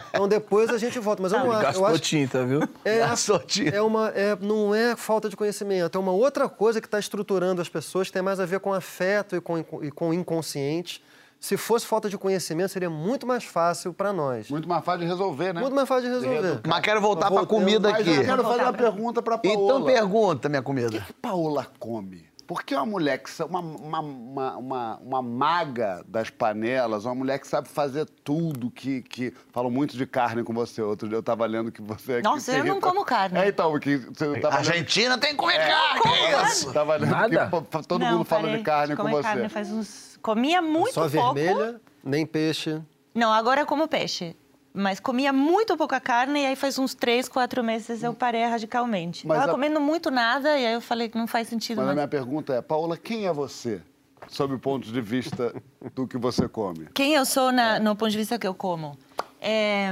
Então depois a gente volta. Mas eu não acho. Eu Gastou acho tinta, viu? é, Gastou tinta. é uma, é, não é falta de conhecimento, é uma outra coisa que está estruturando as pessoas, que tem mais a ver com afeto e com, e com o inconsciente. Se fosse falta de conhecimento, seria muito mais fácil para nós. Muito mais fácil de resolver, né? Muito mais fácil de resolver. Mas quero voltar pra Voltemos, comida Mas aqui. eu quero fazer uma pergunta pra Paola. Então pergunta, minha O comida. que, que Paola come? Porque uma mulher que uma, uma, uma, uma, uma maga das panelas, uma mulher que sabe fazer tudo, que, que falam muito de carne com você. Outro dia eu tava lendo que você. que Nossa, eu não como carne. É, então, que você tava lendo, Argentina tem que comer carne, que é isso? tava lendo Nada? que todo não, mundo fala de carne com você. Carne faz uns... Comia muito Só pouco. vermelha, nem peixe. Não, agora eu como peixe. Mas comia muito pouca carne e aí faz uns três, quatro meses eu parei radicalmente. Mas Tava a- comendo muito nada e aí eu falei que não faz sentido Mas a minha pergunta é, Paola, quem é você? Sob o ponto de vista do que você come. Quem eu sou na- no ponto de vista que eu como? É,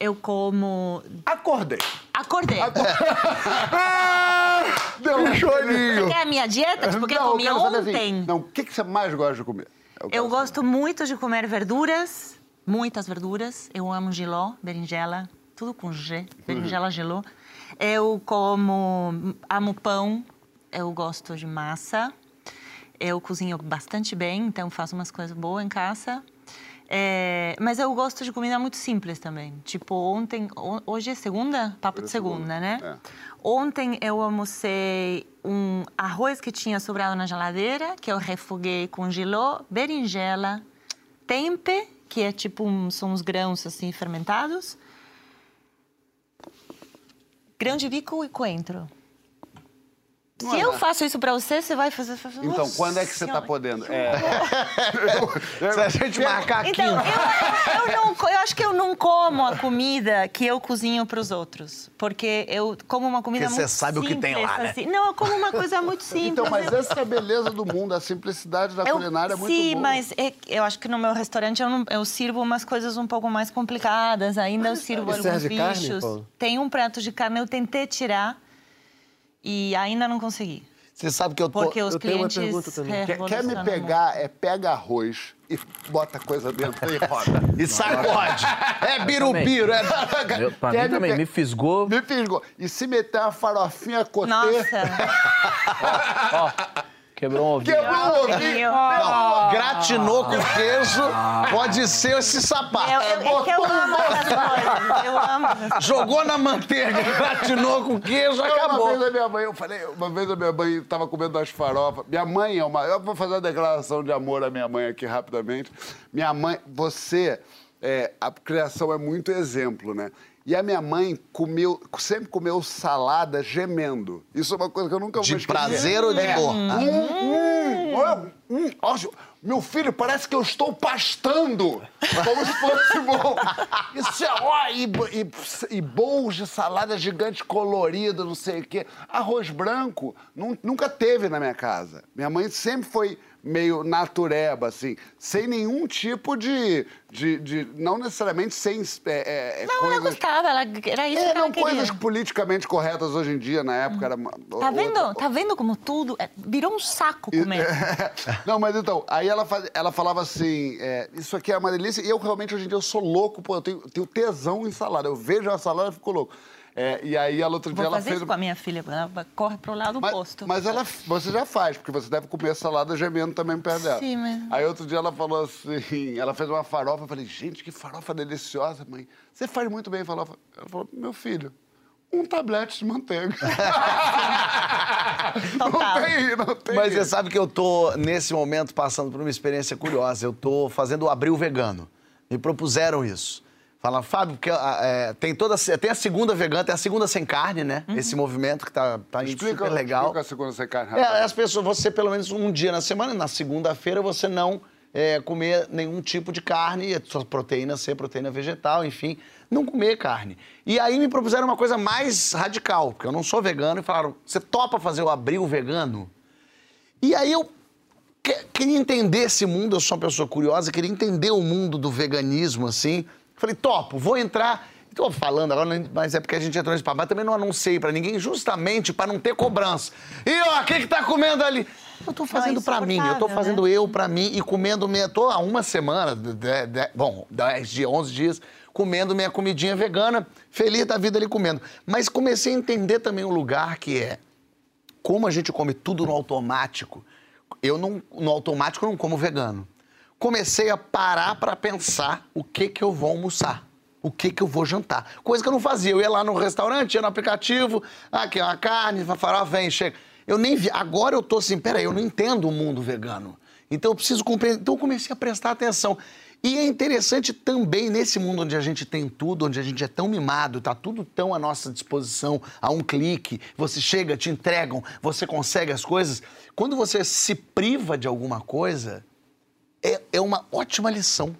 eu como... Acordei. Acordei. (laughs) Deu um chorinho. Quer a minha dieta? Tipo, que eu comi quero saber assim, ontem? não, o que, que você mais gosta de comer? Eu quero gosto muito de comer verduras, muitas verduras. Eu amo giló, berinjela, tudo com G, berinjela, giló. Eu como, amo pão, eu gosto de massa. Eu cozinho bastante bem, então faço umas coisas boas em casa. É, mas eu gosto de comida muito simples também. Tipo, ontem... ho- Hoje é segunda? Papo de segunda, né? É. Ontem eu almocei um arroz que tinha sobrado na geladeira, que eu refoguei com giló, berinjela, tempe, que é tipo um, são uns grãos assim fermentados, grão de bico e coentro. Se eu faço isso pra você, você vai fazer. você Então, Nossa quando é que você tá Senhora. podendo? É, (laughs) Se a gente marcar aqui. Então, eu, eu, eu não, eu acho que eu não como a comida que eu cozinho para os outros. Porque eu como uma comida Porque você muito sabe o que tem simples, lá, né? assim. Não, eu como uma coisa muito simples. então, mas eu, essa é a beleza do mundo, a simplicidade da eu- culinária é muito Sim, boa. mas é- eu acho que no meu restaurante eu, não- eu sirvo umas coisas um pouco mais complicadas. Ainda eu sirvo E alguns carne, bichos. Paulo? Tem um prato de carne, eu tentei tirar e ainda não consegui. Você sabe que eu tô. Porque os eu tenho uma clientes pergunta também. Quer, quer me pegar, é pega arroz e bota coisa dentro e roda. E sacode. É birubiru, é. Eu, pra Quer mim me também, pe- me fisgou. Me fisgou. E se meter uma farofinha cotê... Nossa! (laughs) Ó, quebrou um ovinho. Quebrou o ovinho. Não, gratinou com queijo pode ser esse sapato. Eu, eu, é que eu amo essas coisas. Eu amo. Jogou na manteiga, gratinou com queijo, Eu, Uma acabou. vez a minha mãe, eu falei, uma vez a minha mãe estava comendo as farofas. Minha mãe é uma. Eu vou fazer uma declaração de amor à minha mãe aqui rapidamente. Minha mãe, você. é, a criação é muito exemplo, né? E a minha mãe comeu, sempre comeu salada gemendo. Isso é uma coisa que eu nunca vou De prazer ou de É. dor? Hum, hum, hum, hum. Ó, meu filho, parece que eu estou pastando. Como se fosse bom. (laughs) Isso é, ó, e, e, e bowls de salada gigante colorida, não sei o quê. Arroz branco nun- nunca teve na minha casa. Minha mãe sempre foi meio natureba, assim, sem nenhum tipo de. de, de- não necessariamente sem. É, é, Não, ela coisas- gostava, ela, era isso é, que não, ela queria. coisas politicamente corretas hoje em dia, na época era. Tá vendo? outra- Tá vendo como tudo é- virou um saco comer. (laughs) Não, mas então, aí ela, faz- ela falava assim: é, isso aqui é uma delícia, e eu realmente hoje em dia eu sou louco, pô, eu tenho, tenho tesão em salada. Eu vejo a salada e fico louco. É, e aí ela outro dia Vou ela fazer fez. isso com a minha filha, ela corre pro lado Mas, oposto. mas ela, você já faz, porque você deve comer salada gemendo também perto dela. Sim, mas- Aí outro dia ela falou assim, ela fez uma farofa, eu falei, gente, que farofa deliciosa, mãe. Você faz muito bem farofa. Ela falou, meu filho, um tablete de manteiga. (laughs) não tem, não tem. Mas você sabe que eu tô, nesse momento, passando por uma experiência curiosa. Eu tô fazendo o Abril Vegano. Me propuseram isso. Fala, Fábio, porque ah, é, tem toda tem a segunda vegana, tem a segunda sem carne, né? Esse movimento que tá, tá Explica, super legal. explica a segunda sem carne. É, rapaz. as pessoas, você pelo menos um dia na semana, na segunda-feira, você não é, comer nenhum tipo de carne, sua proteína ser proteína vegetal, enfim, não comer carne. E aí me propuseram uma coisa mais radical, porque eu não sou vegano, e falaram: você topa fazer o abril vegano? E aí eu que- queria entender esse mundo, eu sou uma pessoa curiosa, queria entender o mundo do veganismo, assim. Falei, topo, vou entrar. Estou falando agora, mas é porque a gente entrou nesse papo, mas também não anunciei pra ninguém, justamente para não ter cobrança. E ó, quem que tá comendo ali? Eu tô fazendo é pra mim, eu tô insuportável, fazendo né? eu pra mim e comendo minha. Tô há uma semana, de- de- bom, 10 dias, 11 dias, comendo minha comidinha vegana, feliz da vida ali comendo. Mas comecei a entender também o lugar que é como a gente come tudo no automático, eu não, no automático não como vegano. Comecei a parar para pensar o que que eu vou almoçar, o que que eu vou jantar. Coisa que eu não fazia. Eu ia lá no restaurante, ia no aplicativo, ah, aqui é uma carne, farofa, vem, chega. Eu nem vi. Agora eu tô assim, peraí, eu não entendo o mundo vegano. Então eu preciso compreender. Então eu comecei a prestar atenção. E é interessante também nesse mundo onde a gente tem tudo, onde a gente é tão mimado, tá tudo tão à nossa disposição, a um clique, você chega, te entregam, você consegue as coisas. Quando você se priva de alguma coisa, é, é uma ótima lição.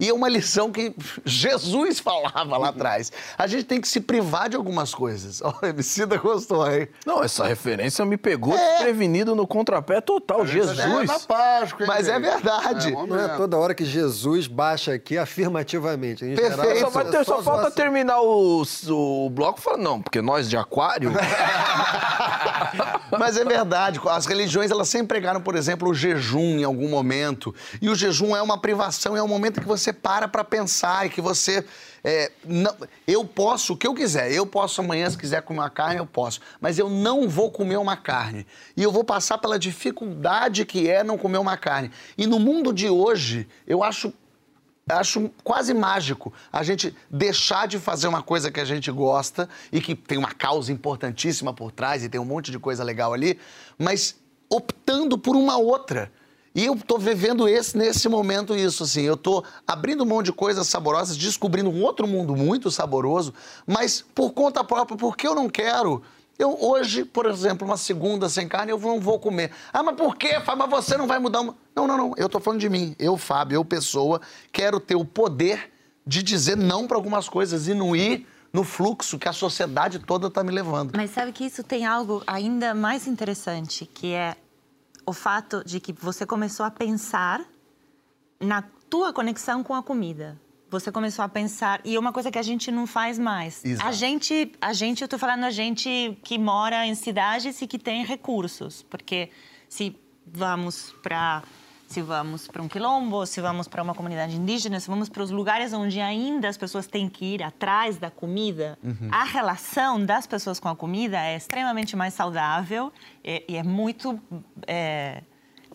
E é uma lição que Jesus falava lá atrás. A gente tem que se privar de algumas coisas. Ó, o Emicida gostou, hein? Não, essa referência me pegou É. desprevenido no contrapé total. Jesus! É na Páscoa, hein, Mas é gente? verdade. vamos Não é toda hora que Jesus baixa aqui afirmativamente. Em Perfeito. geral, Só, vai é ter- só só falta terminar o, o bloco falando, não, porque nós de aquário. (laughs) Mas é verdade, as religiões elas sempre pregaram, por exemplo, o jejum em algum momento. E o jejum é uma privação, é um momento que você para para pensar e que você. é, não- eu posso o que eu quiser. Eu posso amanhã, se quiser comer uma carne, eu posso. Mas eu não vou comer uma carne. E eu vou passar pela dificuldade que é não comer uma carne. E no mundo de hoje, eu acho acho quase mágico a gente deixar de fazer uma coisa que a gente gosta e que tem uma causa importantíssima por trás e tem um monte de coisa legal ali, mas optando por uma outra. E eu tô vivendo esse, nesse momento isso, assim. Eu tô abrindo mão de coisas saborosas, descobrindo um outro mundo muito saboroso, mas por conta própria, porque eu não quero. Eu hoje, por exemplo, uma segunda sem carne, eu não vou comer. Ah, mas por quê? Mas você não vai mudar uma... Não, não, não. Eu tô falando de mim. Eu, Fábio, eu, pessoa, quero ter o poder de dizer não para algumas coisas e não ir no fluxo que a sociedade toda tá me levando. Mas sabe que isso tem algo ainda mais interessante, que é o fato de que você começou a pensar na tua conexão com a comida. Você começou a pensar e é uma coisa que a gente não faz mais. Exato. A gente, a gente, eu tô falando a gente que mora em cidades e que tem recursos, porque se vamos para se vamos para um quilombo, se vamos para uma comunidade indígena, se vamos para os lugares onde ainda as pessoas têm que ir atrás da comida, a relação das pessoas com a comida é extremamente mais saudável e, e é muito. é,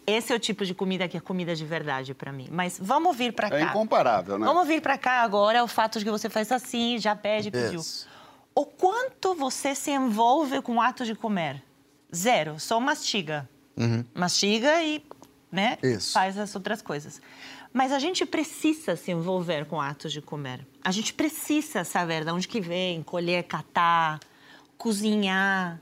esse é o tipo de comida que é comida de verdade para mim. Mas vamos vir para cá. É incomparável, né? Vamos vir para cá agora o fato de que você faz assim, já pede, pediu. Isso. O quanto você se envolve com o ato de comer? Zero, só mastiga. Mastiga e né, Isso. faz as outras coisas. Mas a gente precisa se envolver com atos de comer. A gente precisa saber de onde que vem, colher, catar, cozinhar.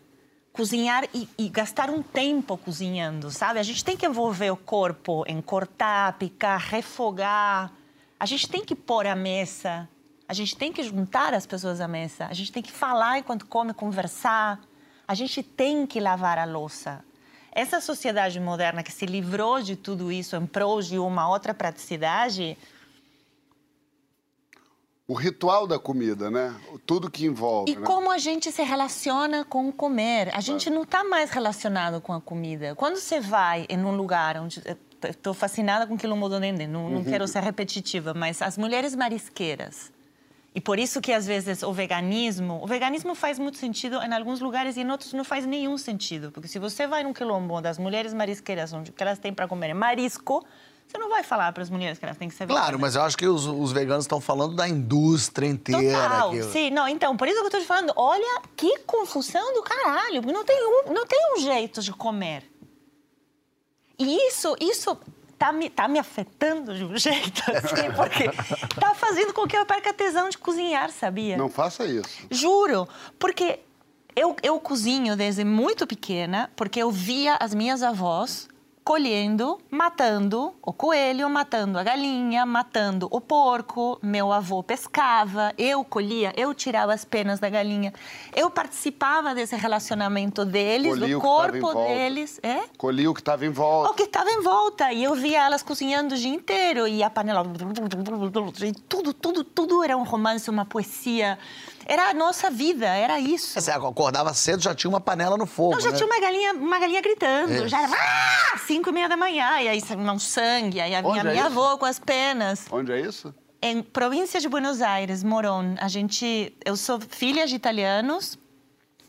Cozinhar e, e gastar um tempo cozinhando, sabe? A gente tem que envolver o corpo em cortar, picar, refogar. A gente tem que pôr a mesa. A gente tem que juntar as pessoas à mesa. A gente tem que falar enquanto come, conversar. A gente tem que lavar a louça. Essa sociedade moderna que se livrou de tudo isso em prol de uma outra praticidade, O ritual da comida, né? Tudo que envolve. E né? como a gente se relaciona com o comer? A gente não está mais relacionado com a comida. Quando você vai em um lugar onde. Estou fascinada com quilombo do Dendê, não, não quero ser repetitiva, mas as mulheres marisqueiras. E por isso que às vezes o veganismo, o veganismo faz muito sentido em alguns lugares e em outros não faz nenhum sentido, porque se você vai num quilombo das mulheres marisqueiras, onde o que elas têm para comer é marisco, você não vai falar para as mulheres que elas têm que ser Claro, veganas. mas eu acho que os, os veganos estão falando da indústria inteira. Total, que- sim. Não, então, por isso que eu tô te falando, olha que confusão do caralho, porque não tem um, não tem um jeito de comer. E isso, isso tá me, tá me afetando de um (laughs) jeito, assim, porque tá fazendo com que eu perca tesão de cozinhar, sabia? Não faça isso. Juro, porque eu, eu cozinho desde muito pequena, porque eu via as minhas avós colhendo, matando o coelho, matando a galinha, matando o porco. Meu avô pescava, eu colhia, eu tirava as penas da galinha. Eu participava desse relacionamento deles, Colhia do corpo deles. É? Colhi o que estava em volta. O que estava em volta. E eu via elas cozinhando o dia inteiro. E a panela. E tudo, tudo, tudo era um romance, uma poesia. Era a nossa vida, era isso. Você acordava cedo, já tinha uma panela no fogo. Não, já né? tinha uma galinha, uma galinha gritando. Isso. Já era ah! cinco e meia da manhã. E aí um sangue. Aí a minha, é minha avó com as penas. Onde é isso? Em província de Buenos Aires, Moron, a gente, eu sou filha de italianos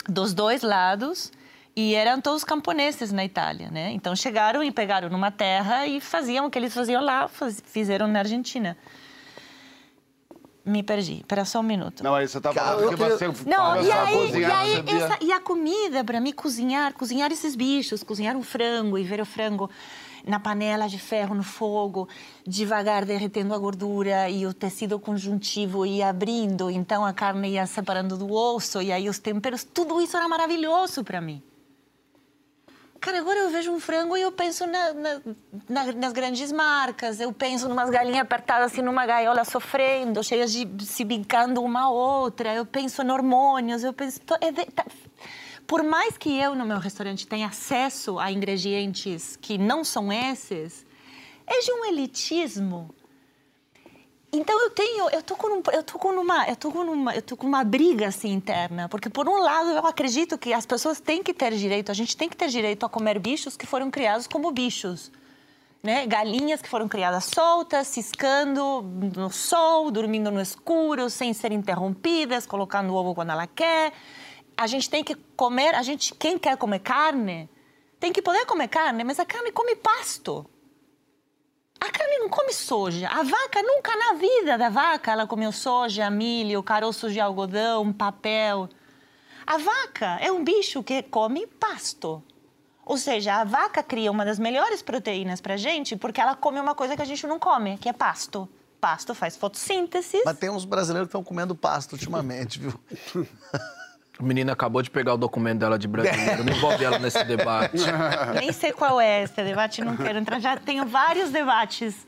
dos dois lados e eram todos camponeses na Itália, né? Então chegaram e pegaram numa terra e faziam o que eles faziam lá, faz- fizeram na Argentina. Me perdi. Espera só um minuto. Não, aí você tá Cara, falando eu que você Não, e aí, e, cozinhar, aí essa- e a comida, para mim, cozinhar, cozinhar esses bichos, cozinhar um frango e ver o frango na panela de ferro no fogo, devagar derretendo a gordura e o tecido conjuntivo ia abrindo, então a carne ia separando do osso e aí os temperos, tudo isso era maravilhoso para mim. Cara, agora eu vejo um frango e eu penso na- na- na- nas grandes marcas, eu penso numas galinhas apertadas assim numa gaiola sofrendo, cheias de se brincando uma outra, eu penso em hormônios, eu penso... é de- tá- Por mais que eu no meu restaurante tenha acesso a ingredientes que não são esses, é de um elitismo então eu tenho, eu tô com um, eu tô com uma, eu tô com uma, eu tô com uma briga assim interna, porque por um lado eu acredito que as pessoas têm que ter direito, a gente tem que ter direito a comer bichos que foram criados como bichos. Né? Galinhas que foram criadas soltas, ciscando no sol, dormindo no escuro, sem ser interrompidas, colocando ovo quando ela quer. A gente tem que comer, a gente quem quer comer carne, tem que poder comer carne, mas a carne come pasto. A carne não come soja. A vaca, nunca na vida da vaca, ela comeu soja, milho, caroços de algodão, papel. A vaca é um bicho que come pasto. Ou seja, a vaca cria uma das melhores proteínas pra gente porque ela come uma coisa que a gente não come, que é pasto. Pasto faz fotossíntese. Mas tem uns brasileiros que estão comendo pasto ultimamente, viu? (laughs) A menina acabou de pegar o documento dela de brasileiro, não envolve ela nesse debate. (laughs) Nem sei qual é esse debate, não quero entrar. Já tenho vários debates.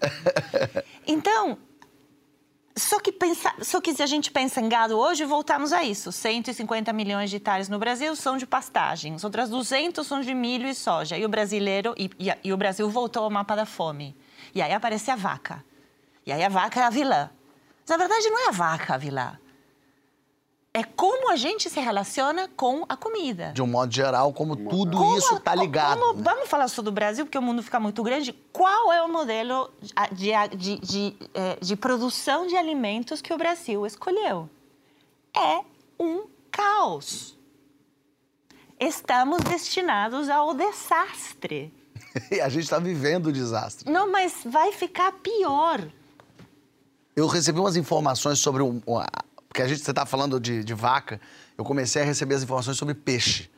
Então, só que, pensa, só que se a gente pensa em gado hoje, voltamos a isso. 150 milhões de hectares no Brasil são de pastagens, outras 200 são de milho e soja. E o brasileiro e, e, e o Brasil voltou ao mapa da fome. E aí aparece a vaca. E aí a vaca é a vilã. Mas, na verdade, não é a vaca a vilã. É como a gente se relaciona com a comida. De um modo geral, como tudo Como- isso tá ligado. como- né? vamos falar só do Brasil, porque o mundo fica muito grande. Qual é o modelo de, de, de, eh, de produção de alimentos que o Brasil escolheu? É um caos. Estamos destinados ao desastre. (laughs) E a gente tá vivendo o desastre. Não, mas vai ficar pior. Eu recebi umas informações sobre um. A- Porque a gente, você tá falando de, de vaca, eu comecei a receber as informações sobre peixe.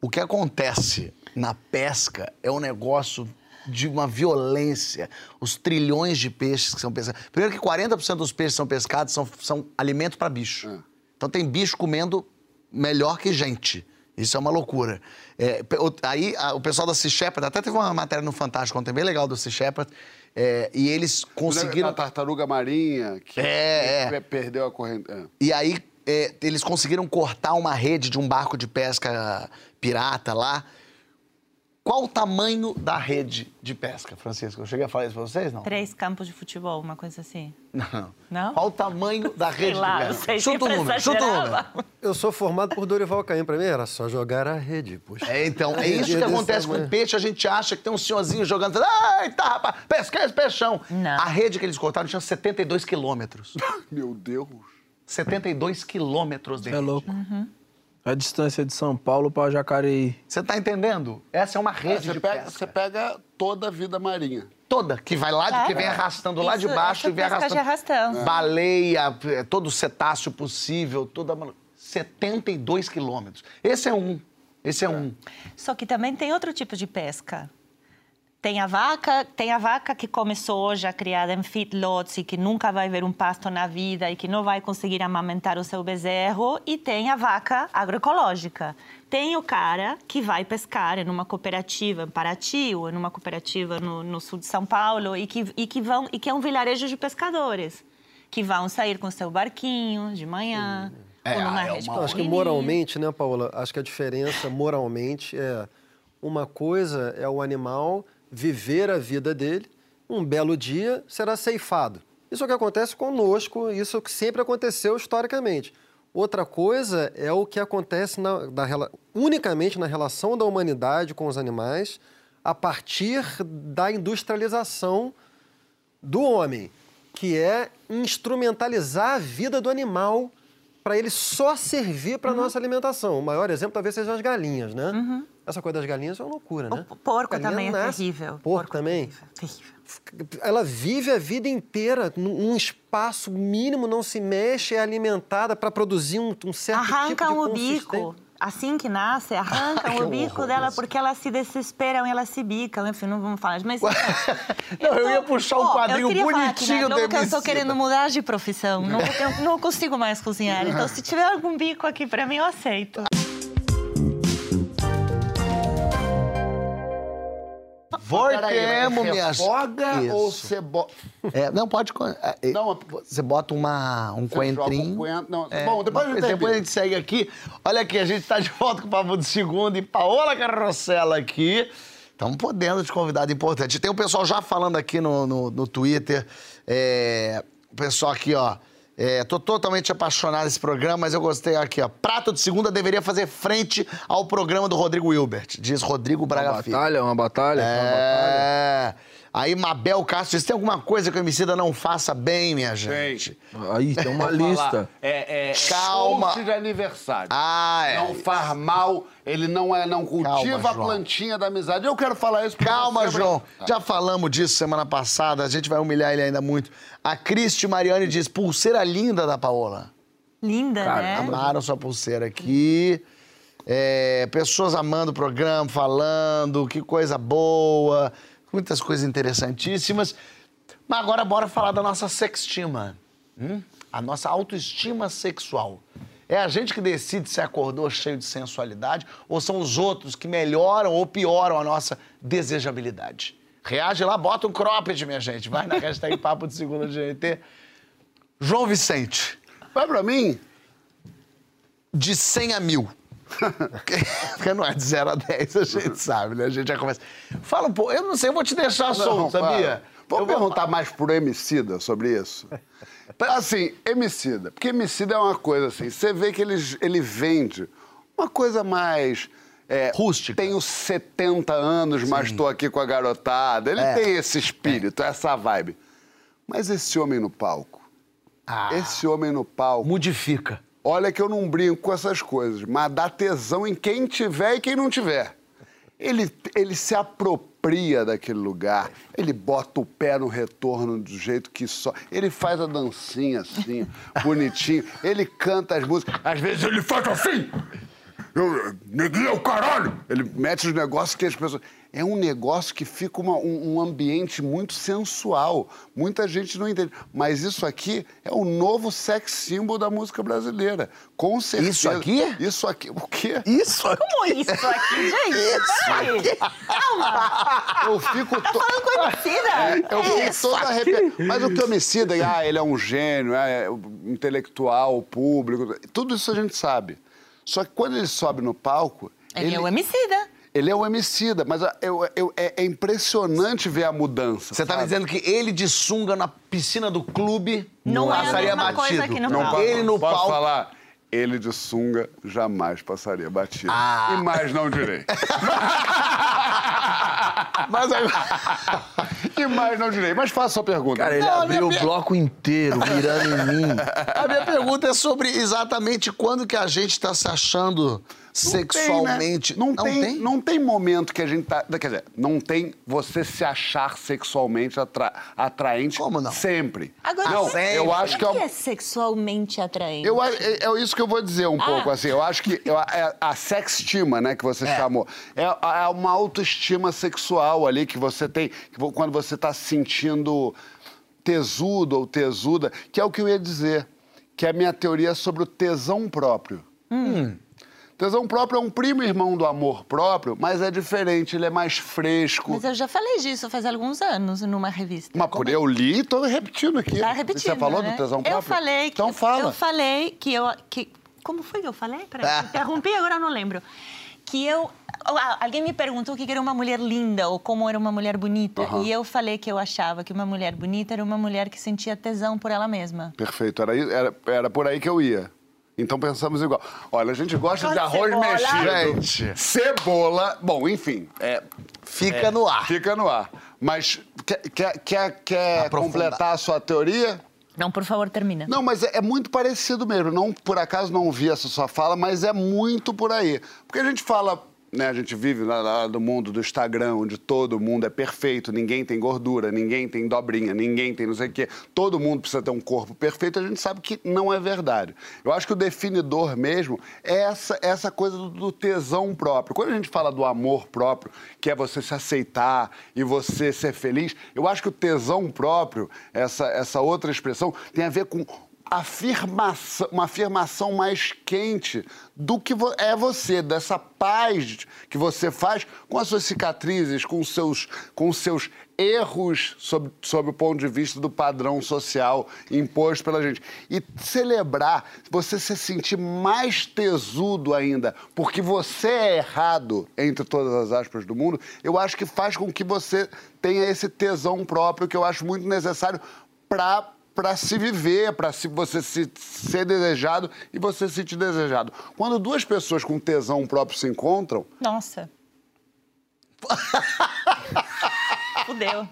O que acontece na pesca é um negócio de uma violência, os trilhões de peixes que são pescados. Primeiro que 40% dos peixes que são pescados são, são alimento para bicho. É. Então tem bicho comendo melhor que gente. Isso é uma loucura. É, aí a- o pessoal da Sea Shepherd, até teve uma matéria no Fantástico ontem bem legal do Sea Shepherd, é, e eles conseguiram... A tartaruga marinha que É, é. pe- perdeu a corrente. é. E aí é, eles conseguiram cortar uma rede de um barco de pesca pirata lá. Qual o tamanho da rede de pesca, Francisco? Eu cheguei a falar isso pra vocês, não? Três campos de futebol, uma coisa assim. Não. Não? Qual o tamanho da rede lá, de pesca? sei, chuta o sempre número, chuta o número. exagerava. Eu sou formado por Dorival Caim. Pra mim era só jogar a rede, puxa. É, então, é isso que acontece com o peixe. A gente acha que tem um senhorzinho jogando. Eita, rapaz, pesquei esse peixão. Não. A rede que eles cortaram tinha 72 quilômetros. (laughs) Meu Deus. 72 quilômetros de É rede. louco. Uhum. A distância de São Paulo para Jacareí. Você tá entendendo? Essa é uma rede Você de pega, pesca. você pega toda a vida marinha. toda, que vai lá, de, que Claro. vem arrastando lá de Isso- baixo isso e vem é pesca de arrastando. arrastão. Baleia, eh, todo cetáceo possível, toda. malu- 72 quilômetros. Esse é um. Esse é um. Só que também tem outro tipo de pesca. Tem a vaca, tem a vaca que come soja criada em feedlots e que nunca vai ver um pasto na vida e que não vai conseguir amamentar o seu bezerro. E tem a vaca agroecológica. Tem o cara que vai pescar em uma cooperativa em Paraty ou em uma cooperativa no, no sul de São Paulo e que, e, que vão, e que é um vilarejo de pescadores. Que vão sair com seu barquinho de manhã. É, ou numa é rede uma- Acho que moralmente, né, Paula? Acho que a diferença moralmente é uma coisa é o animal viver a vida dele, um belo dia será ceifado. Isso é o que acontece conosco, isso é o que sempre aconteceu historicamente. Outra coisa é o que acontece na, da unicamente na relação da humanidade com os animais a partir da industrialização do homem, que é instrumentalizar a vida do animal para ele só servir para a nossa alimentação. O maior exemplo talvez seja as galinhas, né? Essa coisa das galinhas é uma loucura, né? O porco também é nasce- terrível. Porco, também. Terrível. terrível. Ela vive a vida inteira num espaço mínimo, não se mexe, é alimentada para produzir um, um certo tipo Arrancam de o bico. Assim que nasce, arrancam o bico dela porque elas se desesperam e elas se bicam. Enfim, não vamos falar. Mas. (laughs) Não, eu ia puxar um quadrinho eu queria falar bonitinho né, eu estou querendo mudar de profissão. Não, eu não consigo mais cozinhar. Então, se tiver algum bico aqui pra mim, eu aceito. Voltemos, minha Refoga Isso. ou você bota. É, não, pode. é, é, Não, você bota uma, um coentrinho. Não, É, bom, depois a mas gente depois a gente segue aqui. Olha aqui, a gente tá de volta com o Papo do Segundo e Paola Carrossela aqui. Estamos podendo de convidado importante. Tem o pessoal já falando aqui no, no, no Twitter. É, o pessoal aqui, ó. É, tô totalmente apaixonado nesse programa, mas eu gostei aqui, ó. Prato de segunda deveria fazer frente ao programa do Rodrigo Hilbert, diz Rodrigo Braga Uma Filho. batalha, uma batalha, uma batalha. É. Aí Mabel Castro diz: tem alguma coisa que o Emicida não faça bem, minha gente? Aí tem uma lista. É, é Calma. de aniversário. Ah, é. Não faz mal, ele não, é, não cultiva Calma, a plantinha da amizade. Eu quero falar isso porque Calma, você- João. Já falamos disso semana passada, a gente vai humilhar ele ainda muito. A Cristi Mariane diz: pulseira linda da Paola. Linda, né? Amaram sua pulseira aqui. É, pessoas amando o programa, falando, que coisa boa. Muitas coisas interessantíssimas. Mas agora bora falar da nossa sextima. hum? A nossa autoestima sexual. É a gente que decide se acordou cheio de sensualidade ou são os outros que melhoram ou pioram a nossa desejabilidade? Reage lá, bota um cropped, minha gente. Vai na hashtag (laughs) Papo de Segunda GNT. João Vicente, Vai pra mim? de 100 a 1000. Porque não é de 0 a 10, a gente sabe, né? A gente já começa. Fala um pouco, eu não sei, eu vou te deixar solto, para. sabia? Vamos vou- perguntar mais pro Emicida sobre isso? Assim, Emicida. Porque Emicida é uma coisa assim, você vê que ele, ele vende uma coisa mais... é, Rústica. Tenho 70 anos, mas estou aqui com a garotada. Ele É. tem esse espírito, essa vibe. Mas esse homem no palco, Ah, esse homem no palco... modifica. Olha que eu não brinco com essas coisas, mas dá tesão em quem tiver e quem não tiver. Ele, ele se apropria daquele lugar, ele bota o pé no retorno do jeito que só. Ele faz a dancinha assim, bonitinho. Ele canta as músicas. Às vezes ele faz assim. Eu, neguinho é o caralho! Ele mete os negócios que as pessoas. É um negócio que fica uma- um, um ambiente muito sensual. Muita gente não entende. Mas isso aqui é o novo sex symbol da música brasileira. Com certeza. Isso aqui? Isso aqui. O quê? Isso aqui. Como isso aqui, gente? Peraí. Calma. Eu fico. Tá to- falando conhecida. Eu fico todo arrepiado. Mas o que homicida, ah, ele é um gênio, é intelectual, público, tudo isso a gente sabe. Só que quando ele sobe no palco. Ele é o homicida. Ele é um homicida, mas eu- eu- é, é impressionante ver a mudança. Você tá me dizendo que ele de sunga na piscina do clube Não é a passaria mesma batido. coisa que no Não palco. Ele no posso palco. falar? Ele de sunga jamais passaria batido. Ah. E mais não direi. (laughs) Mas agora... e mais não direi. Mas faça a sua pergunta. Cara, ele Não, abriu o minha- bloco inteiro mirando em mim. A minha pergunta é sobre exatamente quando que a gente tá se achando sexualmente. Não, tem, né? não, tem, tem? não tem momento que a gente tá. Quer dizer, não tem você se achar sexualmente atra- atraente Como não? sempre. Agora, não, sempre. eu acho que é, O que é sexualmente atraente? eu, é, é isso que eu vou dizer um pouco, assim. Eu acho que eu- é a sextima, né, que você chamou, é, é uma autoestima sexual ali que você tem, quando você tá se sentindo tesudo ou tesuda, que é o que eu ia dizer, que é a minha teoria sobre o tesão próprio. Tesão próprio é um primo irmão do amor próprio, mas é diferente, ele é mais fresco. Mas eu já falei disso faz alguns anos numa revista. Mas por eu li e tô repetindo aqui. Tá repetindo, Você falou né? do tesão próprio? Eu falei que... Então fala. Eu falei que eu... Que, como foi que eu falei? Peraí, Ah. interrompi, agora eu não lembro. Que eu... Alguém me perguntou o que era uma mulher linda ou como era uma mulher bonita. Aham. E eu falei que eu achava que uma mulher bonita era uma mulher que sentia tesão por ela mesma. Perfeito, era, era, era por aí que eu ia. Então pensamos igual. Olha, a gente gosta de arroz cebola. mexido. Gente. Cebola. Bom, enfim, é, Fica no ar. fica no ar. Mas quer, quer, quer, quer completar a sua teoria? Não, por favor, termina. Não, mas é, é muito parecido mesmo. Não, por acaso não vi essa sua fala, mas é muito por aí. Porque a gente fala, né? A gente vive lá, lá do mundo do Instagram, onde todo mundo é perfeito, ninguém tem gordura, ninguém tem dobrinha, ninguém tem não sei o quê. Todo mundo precisa ter um corpo perfeito, a gente sabe que não é verdade. Eu acho que o definidor mesmo é essa, essa coisa do, do tesão próprio. Quando a gente fala do amor próprio, que é você se aceitar e você ser feliz, eu acho que o tesão próprio, essa, essa outra expressão, tem a ver com afirmação, uma afirmação mais quente do que é você, dessa paz que você faz com as suas cicatrizes, com seus, com seus erros sob, sob o ponto de vista do padrão social imposto pela gente. E celebrar, você se sentir mais tesudo ainda, porque você é errado entre todas as aspas do mundo, eu acho que faz com que você tenha esse tesão próprio que eu acho muito necessário para para se viver, para se, você se, ser desejado e você se sentir desejado. Quando duas pessoas com tesão próprio se encontram, Nossa. (laughs) Fudeu.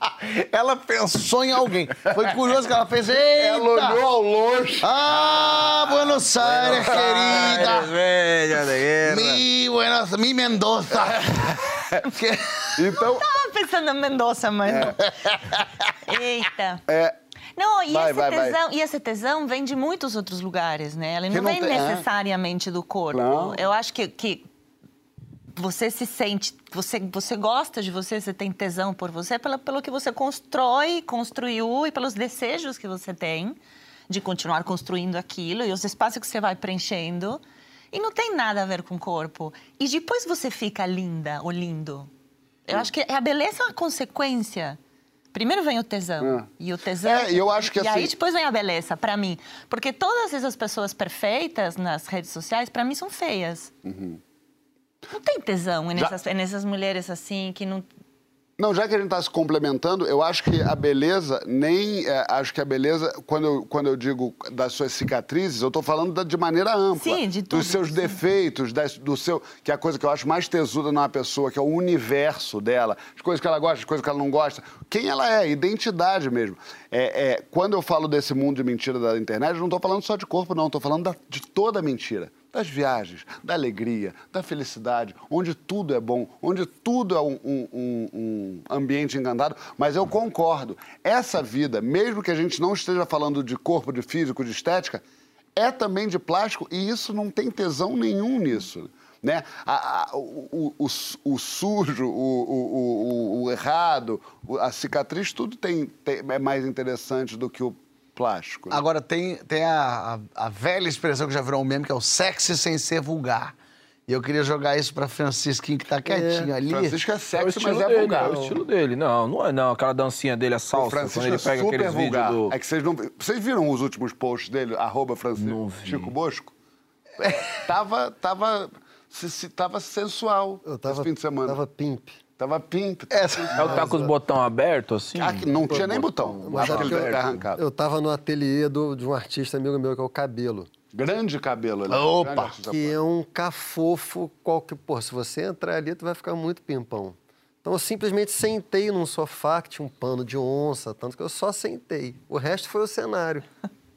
Ela pensou em alguém. Foi curioso que ela fez. Eita! ela olhou ao longe. Ah, Buenos Aires, querida. Velha Mi, Buenos, mi Mendoza. (laughs) Que- Então, Tava pensando em Mendonça, mas... Eita. é, Não, e, Vai, esse vai, vai. tesão, e esse tesão vem de muitos outros lugares, né? Que não, não vem tem- é. necessariamente do corpo. Não. Eu acho que, que você se sente, você, você gosta de você, você tem tesão por você pelo, pelo que você constrói, construiu e pelos desejos que você tem de continuar construindo aquilo e os espaços que você vai preenchendo. E não tem nada a ver com o corpo. E depois você fica linda ou lindo. Eu acho que a beleza é uma consequência. Primeiro vem o tesão. É. E o tesão. É, e eu acho que E aí assim- depois vem a beleza, pra mim. Porque todas essas pessoas perfeitas nas redes sociais, pra mim, são feias. Não tem tesão nessas, nessas mulheres assim que não. Não, já que a gente está se complementando, eu acho que a beleza, nem. é, acho que a beleza, quando eu, quando eu digo das suas cicatrizes, eu estou falando da- de maneira ampla. Sim, de tudo, Dos seus defeitos, das- do seu. Que é a coisa que eu acho mais tesuda numa pessoa, que é o universo dela, as coisas que ela gosta, as coisas que ela não gosta. Quem ela é, identidade mesmo. É, é, quando eu falo desse mundo de mentira da internet, eu não estou falando só de corpo, não, estou falando da- de toda a mentira das viagens, da alegria, da felicidade, onde tudo é bom, onde tudo é um, um- um- ambiente encantado. Mas eu concordo, essa vida, mesmo que a gente não esteja falando de corpo, de físico, de estética, é também de plástico e isso não tem tesão nenhum nisso. né? A- a- o, o- o su- o sujo, o, o- errado, a cicatriz, tudo tem, tem- é mais interessante do que o plástico. né? Agora, tem, tem a, a- a velha expressão que já virou um meme, que é o sexy sem ser vulgar. E eu queria jogar isso pra Francisquinho, que tá quietinho ali. Francisco é É o sexy, estilo mas é dele, vulgar. é o estilo dele. Não, não é não. Aquela dancinha dele, a O salsa, Francisco quando ele é pega super aqueles vídeos vulgar. do... É que vocês não... Vocês viram os últimos posts dele, arroba Francisco. Chico Bosco? tava, tava, se, se- tava sensual Eu tava, esse fim de semana. tava pimp. Tava pinto. Essa- É o que tá com os botão abertos, assim? Ah, que não tinha nem botão. Mas Acho é que ele arrancado. Eu tava no ateliê do- de um artista amigo meu, que é o Cabelo. Grande cabelo. Ele Opa! grande artista Que é um cafofo qualquer. Pô, se você entrar ali, tu vai ficar muito pimpão. Então eu simplesmente sentei num sofá que tinha um pano de onça, tanto que eu só sentei. O resto foi o cenário.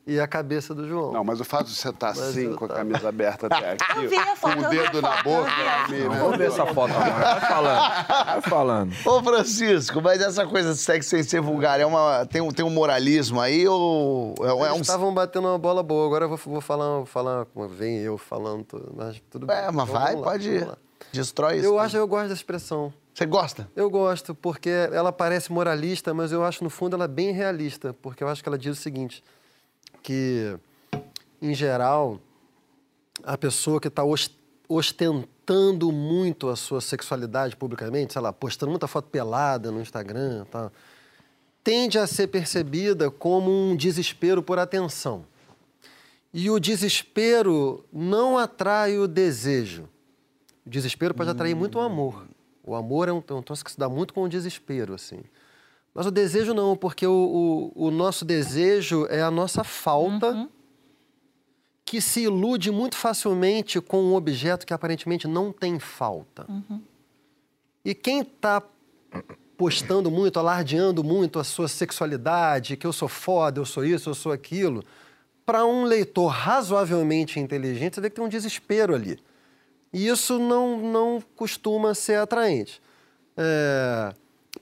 E a cabeça do João. Não, mas o fato de você estar assim, eu com a tava- camisa aberta até aqui, Eu vi a foto, com o dedo na foto, boca, eu vi a me- foto. né? Vamos ver essa foto agora. Vai falando. Vai falando. Ô, Francisco, mas essa coisa de sexo sem ser vulgar é uma, tem, um, tem um moralismo aí ou é, é Eles um... estavam batendo uma bola boa. Agora eu vou, vou falar, falar, vem eu falando, tudo, mas tudo bem. É, mas Então, vai, lá, pode lá. Destrói isso. Eu acho, eu gosto da expressão. Você gosta? Eu gosto, porque ela parece moralista, mas eu acho, no fundo, ela é bem realista. Porque eu acho que ela diz o seguinte, que, em geral, a pessoa que está ostentando muito a sua sexualidade publicamente, sei lá, postando muita foto pelada no Instagram tal, tende a ser percebida como um desespero por atenção. E o desespero não atrai o desejo. O desespero pode atrair muito o amor. O amor é um, é um troço que se dá muito com o desespero, assim. Mas o desejo não, porque o, o, o nosso desejo é a nossa falta que se ilude muito facilmente com um objeto que aparentemente não tem falta. E quem está postando muito, alardeando muito a sua sexualidade, que eu sou foda, eu sou isso, eu sou aquilo, para um leitor razoavelmente inteligente, você vê que tem um desespero ali. E isso não, não costuma ser atraente. É,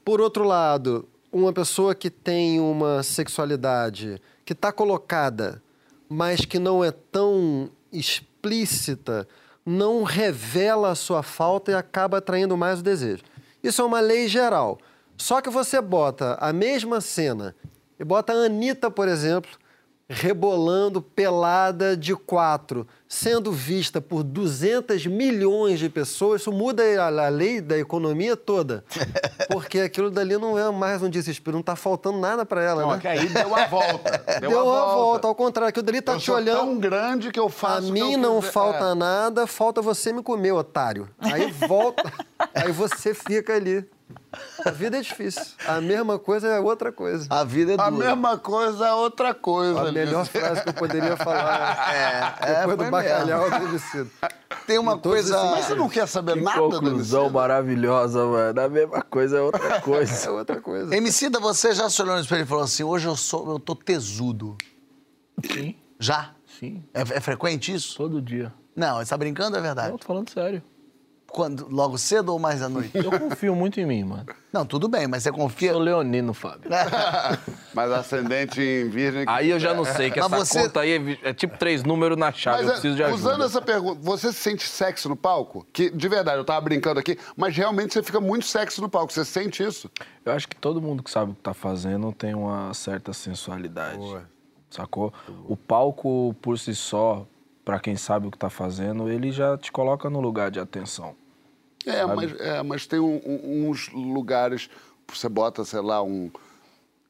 por outro lado, uma pessoa que tem uma sexualidade que está colocada, mas que não é tão explícita, não revela a sua falta e acaba atraindo mais o desejo. Isso é uma lei geral. Só que você bota a mesma cena e bota a Anitta, por exemplo, rebolando pelada de quatro, sendo vista por 200 milhões de pessoas, isso muda a, a lei da economia toda. (laughs) Porque aquilo dali não é mais um desespero, não está faltando nada para ela, Não, né? é que aí deu a volta. (laughs) Deu, Deu a uma volta. ao contrário, aquilo dali tá eu te sou olhando. tão grande que eu A faço... que mim eu não quiser. falta É. nada, falta você me comer, otário. Aí volta, (laughs) aí você fica ali. A vida é difícil. A mesma coisa é outra coisa. A vida é dura. A mesma coisa é outra coisa. A melhor frase que eu poderia falar (laughs) É, é, depois foi do bacalhau deve sido. Tem uma coisa... esses- Mas você não quer saber Que nada conclusão Danicino? maravilhosa, mano. A mesma coisa é outra (laughs) É coisa. outra coisa. Emicida, você já se olhou no espelho e falou assim, hoje eu sou, eu tô tesudo. Sim, Já? sim. É, é frequente isso? Todo dia. Não, você tá brincando, é verdade? Não, tô falando sério. Quando, logo cedo ou mais à noite? Eu confio muito em mim, mano. Não, tudo bem, mas você confia... Sou leonino, Fábio. (laughs) Mas ascendente em virgem... Aí eu já não sei, que Mas essa você- conta aí é é tipo três números na chave. Mas, eu é, preciso de ajuda. usando essa pergunta, você sente sexo no palco? Que, de verdade, eu tava brincando aqui, mas realmente você fica muito sexo no palco. Você sente isso? Eu acho que todo mundo que sabe o que tá fazendo tem uma certa sensualidade. Sacou? O palco, por si só, pra quem sabe o que tá fazendo, ele já te coloca no lugar de atenção. É, mas, é, mas tem um- um- uns lugares, você bota, sei lá, um.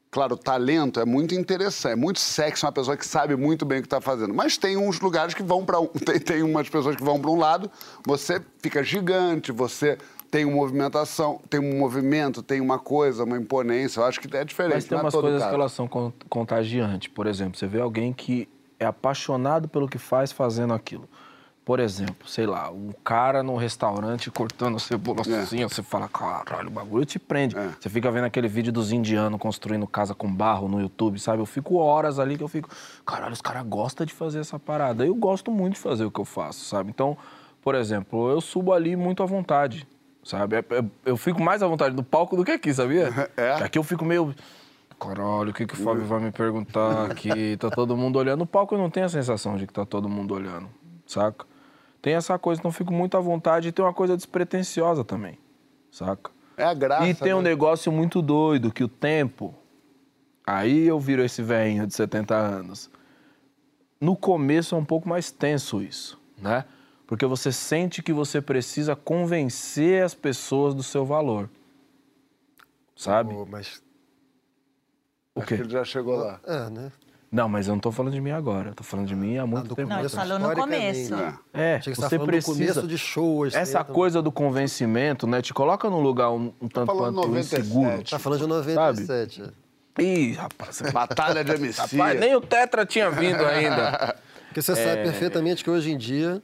Claro, o talento é muito interessante, é muito sexy uma pessoa que sabe muito bem o que está fazendo. Mas tem uns lugares que vão para um. (laughs) Tem, tem umas pessoas que vão para um lado, você fica gigante, você tem uma movimentação, tem um movimento, tem uma coisa, uma imponência. Eu acho que é diferente. Mas tem é umas todo coisas caso. que elas são con- contagiantes. Por exemplo, você vê alguém que é apaixonado pelo que faz fazendo aquilo. Por exemplo, sei lá, um cara num restaurante cortando cebola É. assim, você fala, caralho, o bagulho te prende. É. Você fica vendo aquele vídeo dos indianos construindo casa com barro no YouTube, sabe? Eu fico horas ali que eu fico, caralho, os caras gostam de fazer essa parada. Eu gosto muito de fazer o que eu faço, sabe? Então, por exemplo, eu subo ali muito à vontade, sabe? É- é- Eu fico mais à vontade no palco do que aqui, sabia? (laughs) É? Aqui eu fico meio. Caralho, o que, que o Fábio vai me perguntar aqui? Tá todo mundo olhando. No palco eu não tenho a sensação de que tá todo mundo olhando, saca? Tem essa coisa, então fico muito à vontade e tem uma coisa despretensiosa também, saca? É a graça. E tem um né? negócio muito doido, que o tempo. Aí eu viro esse velhinho de 70 anos. No começo é um pouco mais tenso isso, né? Porque você sente que você precisa convencer as pessoas do seu valor. Sabe? Pô, mas, O Acho que quê? ele já chegou lá. é, né? Não, mas eu não tô falando de mim agora. Eu tô falando de mim há muito do tempo. Não, falou no historicamente. começo. É, Achei que você você precisa. começo de show. assim, Essa então- coisa do convencimento, né? Te coloca num lugar um, um tanto falando quanto 97. inseguro. Tá falando de 97. é. Ih, rapaz, (laughs) Batalha de MC. Rapaz, nem o Tetra tinha vindo ainda. (laughs) Porque você sabe perfeitamente que hoje em dia,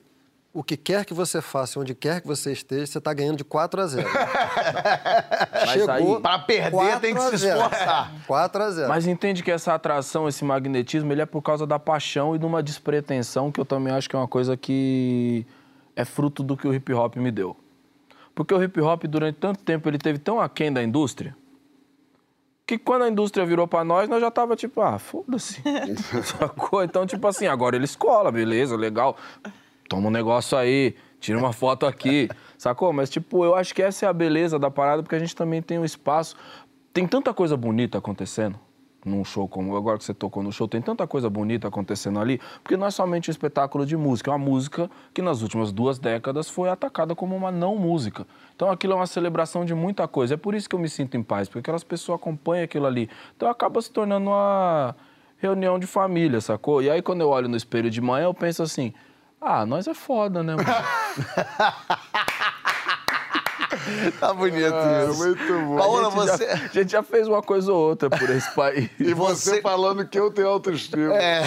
o que quer que você faça, onde quer que você esteja, você está ganhando de 4 a 0. (laughs) sair. Pra perder, tem que se 4 a 0. esforçar. 4 a 0. Mas entende que essa atração, esse magnetismo, ele é por causa da paixão e de uma despretensão que eu também acho que é uma coisa que é fruto do que o hip hop me deu. Porque o hip hop, durante tanto tempo, ele teve tão aquém da indústria que quando a indústria virou pra nós, nós já tava tipo, ah, foda-se. (laughs) Sacou? Então, tipo assim, agora ele escola, beleza, legal. Toma um negócio aí, tira uma foto aqui, (laughs) sacou? Mas, tipo, eu acho que essa é a beleza da parada, porque a gente também tem um espaço. Tem tanta coisa bonita acontecendo num show como agora que você tocou no show, tem tanta coisa bonita acontecendo ali, porque não é somente um espetáculo de música, é uma música que nas últimas duas décadas foi atacada como uma não música. Então aquilo é uma celebração de muita coisa. É por isso que eu me sinto em paz, porque aquelas pessoas acompanham aquilo ali. Então acaba se tornando uma reunião de família, sacou? E aí quando eu olho no espelho de manhã, eu penso assim: ah, nós é foda, né? mano? (laughs) Tá bonito É, isso. muito bom. Paola, a, gente você... já, a gente já fez uma coisa ou outra por esse (laughs) país. E você, você- falando que eu tenho autoestima. É.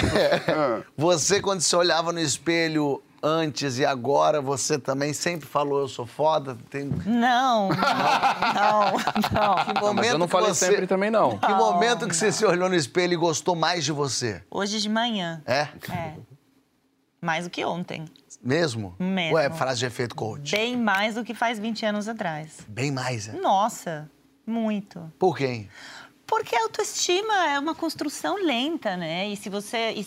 Ah. (laughs) Você, quando se olhava no espelho antes e agora, você também sempre falou, eu sou foda? Tem... Não, não, não, não. Que Mas momento eu não falei você... sempre também, não. Que momento que você se olhou no espelho e gostou mais de você? Hoje de manhã. É? É. Mais do que ontem. Mesmo? Mesmo. Ué, frase de efeito coach. Bem mais do que faz 20 anos atrás. Bem mais, é? Nossa, muito. Por quem? Porque a autoestima é uma construção lenta, né? E se você. E,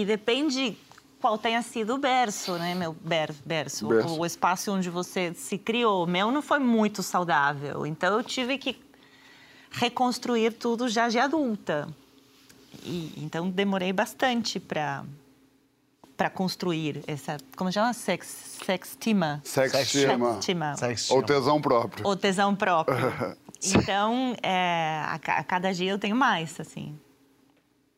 e depende qual tenha sido o berço, né? Meu ber, berço, Berço. O, o espaço onde você se criou. O meu não foi muito saudável. Então eu tive que reconstruir tudo já de adulta. E, então demorei bastante para para construir essa. Como chama? Sex, sextima. Sextima. Sextima. Sex Ou tesão próprio. O tesão próprio. Então, é, a, a cada dia eu tenho mais, assim.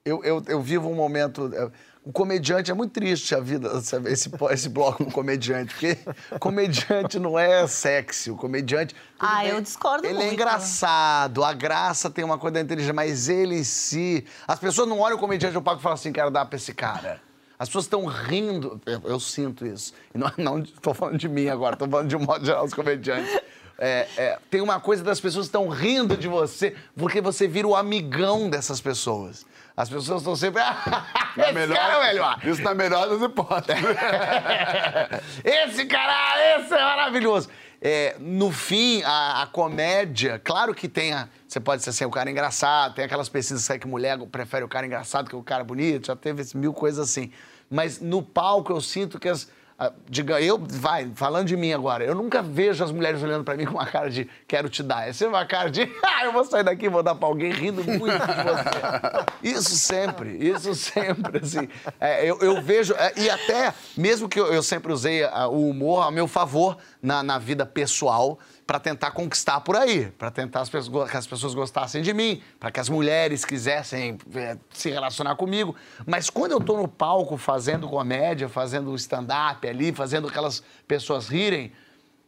Eu, eu, eu vivo um momento. é, O comediante é muito triste a vida, esse, esse bloco com comediante, porque (laughs) comediante não é sexy. O comediante. Ah, eu discordo Ele é muito. engraçado, a graça tem uma coisa da inteligência, mas ele em si. As pessoas não olham o comediante no palco e falam assim: quero dar pra esse cara. As pessoas estão rindo, eu, eu sinto isso. E não, estou falando de mim agora, estou falando de um modo geral dos comediantes. É, é, tem uma coisa das pessoas estão rindo de você, porque você vira o amigão dessas pessoas. As pessoas estão sempre. Na esse cara é melhor. Isso na melhor das hipóteses. (laughs) esse cara, esse é maravilhoso. É, no fim, a, a comédia, claro que tem a, Você pode ser assim, o cara engraçado, tem aquelas pesquisas que mulher prefere o cara engraçado que o cara bonito, já teve mil coisas assim. Mas no palco eu sinto que as. A- Diga, eu, vai, falando de mim agora, eu nunca vejo as mulheres olhando pra mim com uma cara de quero te dar. É sempre uma cara de, (laughs) ah, eu vou sair daqui e vou dar pra alguém rindo muito de você. Isso sempre, isso sempre, assim. É, eu, eu vejo, é, e até, mesmo que eu, eu sempre usei ah, o humor a meu favor na, na vida pessoal, para tentar conquistar por aí, para tentar as pessoas, que as pessoas gostassem de mim, para que as mulheres quisessem é, se relacionar comigo. Mas quando eu tô no palco fazendo comédia, fazendo stand-up ali, fazendo aquelas pessoas rirem,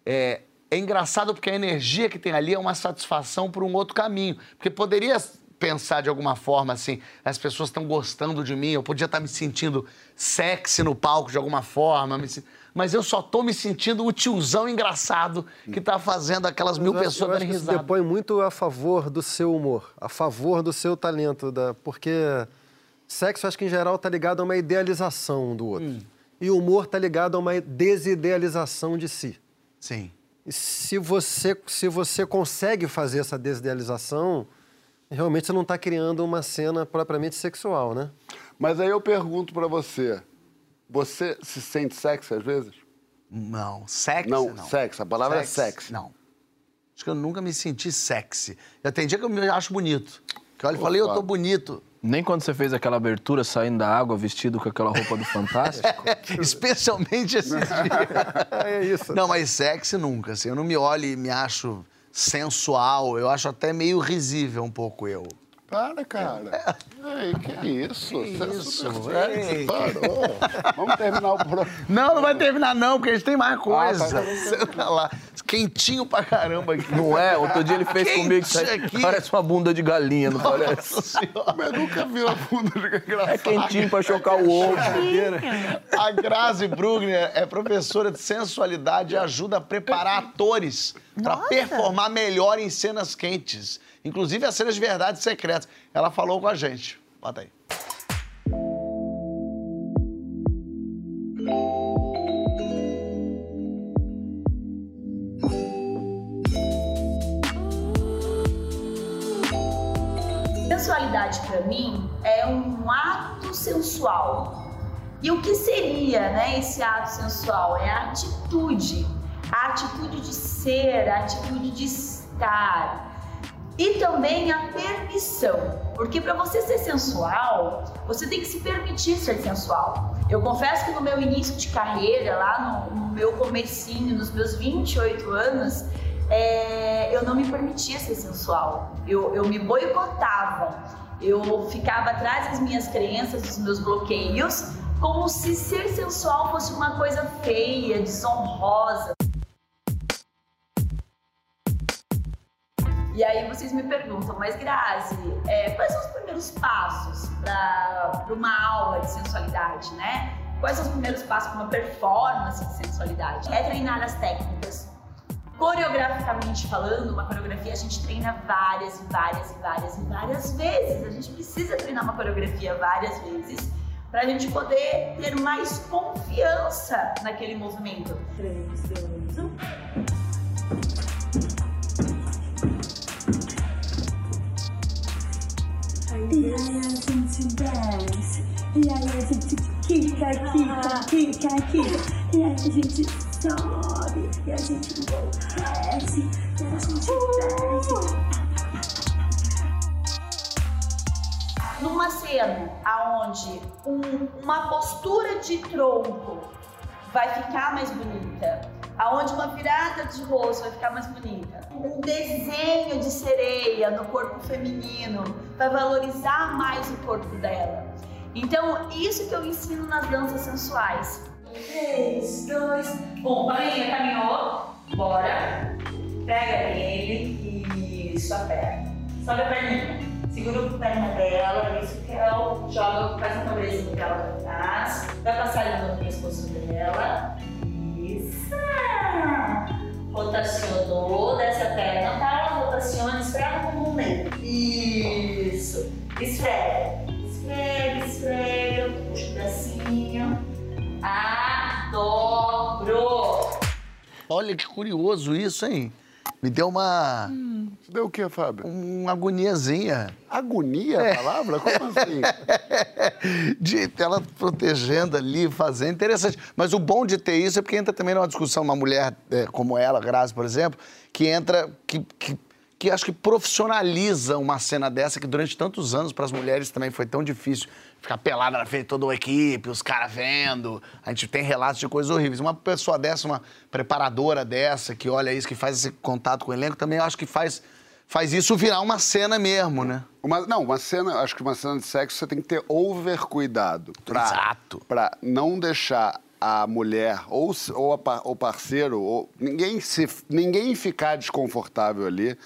é, é engraçado porque a energia que tem ali é uma satisfação por um outro caminho. Porque poderia pensar de alguma forma assim, as pessoas estão gostando de mim, eu podia estar me sentindo sexy no palco de alguma forma, me sen- mas eu só tô me sentindo o tiozão engraçado que tá fazendo aquelas mil Eu pessoas eu acho darem risada. depõe muito a favor do seu humor, a favor do seu talento, da, porque sexo, acho que em geral está ligado a uma idealização do outro. Hum. E o humor está ligado a uma desidealização de si. Sim. E se você, se você consegue fazer essa desidealização, realmente você não está criando uma cena propriamente sexual, né? Mas aí eu pergunto pra você, você se sente sexy às vezes? Não, sexy Não, não. sexy, a palavra é sexy. Não. Acho que eu nunca me senti sexy. Já tem dia que eu me acho bonito. Que eu olho e falei, eu tô bonito. Nem quando você fez aquela abertura saindo da água vestido com aquela roupa do (laughs) Fantástico. (laughs) Especialmente esse (laughs) dia. É isso. Não, mas sexy nunca, assim. Eu não me olho e me acho sensual. Eu acho até meio risível um pouco eu. Para, cara. Ei, que isso? Você é isso, sexy, parou. Vamos terminar o programa. Não, não vai terminar não, porque a gente tem mais coisa. tá. Você tá lá, quentinho pra caramba aqui. Não é? Outro dia ele fez Quente comigo isso aí. aqui. Parece uma bunda de galinha, não parece? Nossa senhora. Mas nunca viu a bunda de engraçado. É quentinho pra chocar o ovo. A Grazi Brugner é professora de sensualidade e ajuda a preparar atores para performar melhor em cenas quentes. Inclusive as cenas de verdades secretas. Ela falou com a gente. Bota aí. Sensualidade para mim é um ato sensual. E o que seria, né, esse ato sensual? É a atitude, a atitude de ser, a atitude de estar. E também a permissão, porque para você ser sensual, você tem que se permitir ser sensual. Eu confesso que no meu início de carreira, lá no, no meu comecinho, nos meus 28 anos, é, eu não me permitia ser sensual. Eu, eu me boicotava. Eu ficava atrás das minhas crenças, dos meus bloqueios, como se ser sensual fosse uma coisa feia, desonrosa. E aí vocês me perguntam, mas Grazi, é, quais são os primeiros passos para uma aula de sensualidade, né? Quais são os primeiros passos para uma performance de sensualidade? É treinar as técnicas. Coreograficamente falando, uma coreografia a gente treina várias e várias e várias e várias vezes. A gente precisa treinar uma coreografia várias vezes para a gente poder ter mais confiança naquele movimento. 3, 2, 1. E aí a gente desce, e aí a gente quica, quica, quica, quica, e aí a gente sobe, e a gente desce, e a gente desce. numa cena aonde um- uma postura de tronco vai ficar mais bonita, aonde uma virada de rosto vai ficar mais bonita, um desenho de sereia no corpo feminino vai valorizar mais o corpo dela. Então, isso que eu ensino nas danças sensuais. 3, 2, 1. Palinha, caminhou. Bora. Pega ele. Isso, a perna. Sobe a perninha. Segura a perna dela. Isso que é o. Joga, faz um cabrezinho dela pra trás. Vai passar ali no pescoço dela. Rotacionou. Desce a perna. Tá? Rotaciona. Esfrega com o bumbum. Isso. Esfrega. Esfrega, esfrega. Puxa o bracinho. Adoro. Olha que curioso isso, hein? Me deu uma, Deu o quê, Fábio? uma agoniazinha. Agonia a palavra? Como assim? (laughs) de ela protegendo ali, fazendo. Interessante. Mas o bom de ter isso é porque entra também numa discussão, uma mulher é, como ela, Grazi, por exemplo, que entra, que, que, que acho que profissionaliza uma cena dessa, que durante tantos anos para as mulheres também foi tão difícil ficar pelada na frente de toda a equipe, os caras vendo. A gente tem relatos de coisas horríveis. Uma pessoa dessa, uma preparadora dessa, que olha isso, que faz esse contato com o elenco, também acho que faz, faz isso virar uma cena mesmo, né? Uma, não, uma cena, acho que uma cena de sexo você tem que ter over cuidado. Pra, Exato. Pra não deixar a mulher ou, ou o parceiro, ou ninguém, se, ninguém ficar desconfortável ali.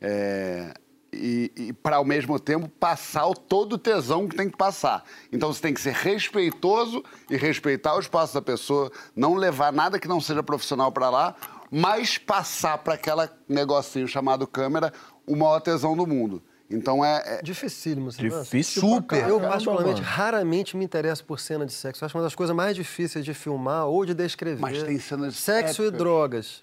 é, e, e para ao mesmo tempo passar o, todo o tesão que tem que passar. Então você tem que ser respeitoso e respeitar o espaço da pessoa, não levar nada que não seja profissional para lá, mas passar para aquela negocinho chamado câmera o maior tesão do mundo. Então é, é- Dificílimo, acha? Difícil Super. pra Eu, particularmente, raramente me interesso por cena de sexo. Eu acho uma das coisas mais difíceis de filmar ou de descrever. Mas tem cenas Sexo e épicas. drogas.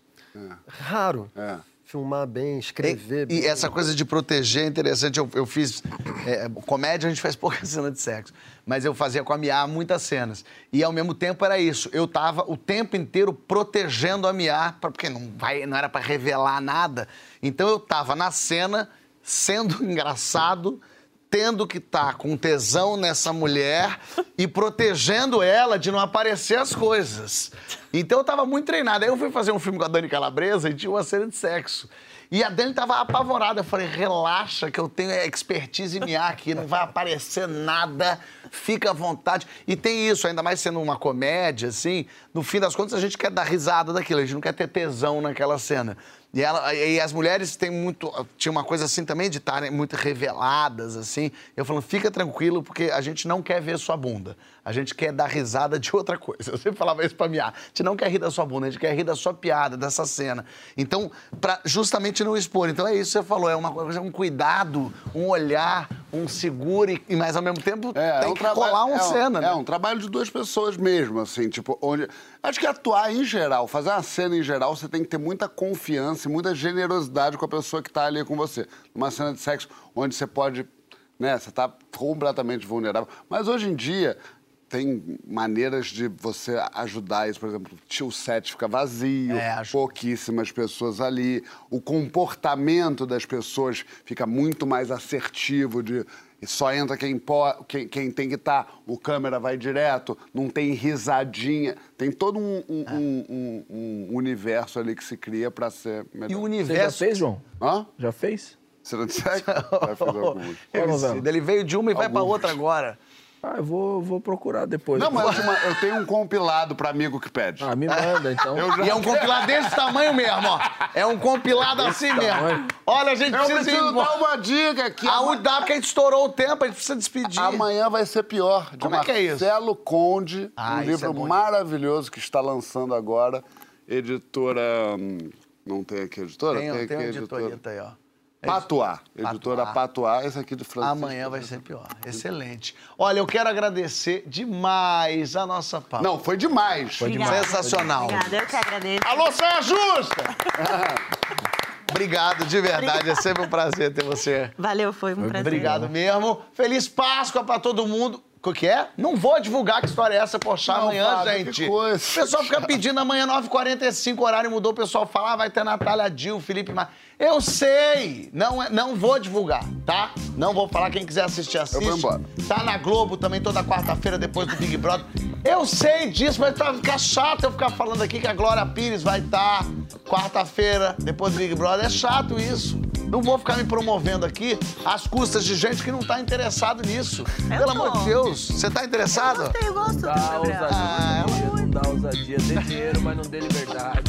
Raro. É. filmar bem, escrever bem. E essa coisa de proteger é interessante. Eu, eu fiz. é, comédia, a gente faz pouca (laughs) cena de sexo. Mas eu fazia com a Mia muitas cenas. E ao mesmo tempo era isso. Eu tava o tempo inteiro protegendo a Mia, porque não, vai, não era pra revelar nada. Então eu tava na cena, sendo (laughs) engraçado, tendo que estar com tesão nessa mulher e protegendo ela de não aparecer as coisas. Então eu tava muito treinado. Aí eu fui fazer um filme com a Dani Calabresa e tinha uma cena de sexo. E a Dani tava apavorada. Eu falei, relaxa que eu tenho expertise em aqui, não vai aparecer nada, fica à vontade. E tem isso, ainda mais sendo uma comédia, assim, no fim das contas a gente quer dar risada daquilo, a gente não quer ter tesão naquela cena. E, ela, e as mulheres têm muito. Tinha uma coisa assim também de estarem muito reveladas, assim. Eu falando, fica tranquilo, porque a gente não quer ver sua bunda. A gente quer dar risada de outra coisa. (laughs) Eu sempre falava isso pra Mia. A gente não quer rir da sua bunda, a gente quer rir da sua piada, dessa cena. Então, pra justamente não expor. Então é isso que você falou, é uma coisa, um cuidado, um olhar, um segure, e mas ao mesmo tempo É, tem é um que trabalho- colar uma é um- cena, né? É um trabalho de duas pessoas mesmo, assim, tipo, onde. Acho que atuar em geral, fazer uma cena em geral, você tem que ter muita confiança e muita generosidade com a pessoa que tá ali com você. Numa cena de sexo, onde você pode. Né, você tá completamente vulnerável. Mas hoje em dia. Tem maneiras de você ajudar isso, por exemplo, o set fica vazio, É, acho- pouquíssimas pessoas ali, o comportamento das pessoas fica muito mais assertivo de e só entra quem, po- quem, quem tem que estar, o câmera vai direto, não tem risadinha, tem todo um, um- um- um- um universo ali que se cria para ser melhor. E o Você já universo. fez, João? Hã? Já fez? Você não fiz algumas. Qual novela? Ele veio de uma e vai pra Alguns. outra agora. Ah, eu vou, vou procurar depois. Não, mas eu, eu tenho um compilado para amigo que pede. Ah, me manda, então. E é um compilado desse tamanho mesmo, ó. É um compilado assim mesmo. tamanho. Olha, a gente Eu precisa ir preciso dar uma dica aqui. A dá porque a gente estourou o tempo, a gente precisa despedir. Amanhã vai ser pior, de Como é que é isso? Marcelo Conde, Ah, um livro é maravilhoso que está lançando agora. Editora. hum, Não tem aqui a editora? Tem, aqui tem a um editorita aí, ó. Patuá. Editora Patuá. Esse aqui de Francisco. Amanhã vai ser pior. Excelente. Olha, eu quero agradecer demais a nossa pauta. Não, foi demais. Foi Obrigada. Sensacional. Obrigada, eu que agradeço. Alô, Saia (laughs) Justa! Obrigado, de verdade. É sempre um prazer ter você. Valeu, foi um prazer. Obrigado mesmo. Feliz Páscoa pra todo mundo. O que é? Não vou divulgar que história é essa, poxa, Não, amanhã, Fábio, gente. que coisa. O pessoal fica pedindo amanhã, 9h45, o horário mudou, o pessoal fala, ah, vai ter Natália Dil, Felipe Mar. Eu sei! Não, é- não vou divulgar, tá? Não vou falar, quem quiser assistir, assiste. vou embora. Tá na Globo também toda quarta-feira, depois do Big Brother. Eu sei disso, mas tá ficar chato eu ficar falando aqui que a Glória Pires vai estar quarta-feira, depois do Big Brother. É chato isso. Não vou ficar me promovendo aqui às custas de gente que não tá interessado nisso. Pelo tô. amor de Deus. Você tá interessado? Gostei, eu gosto do Dá ousadia, não dá ousadia. Dê dinheiro, mas não dê liberdade.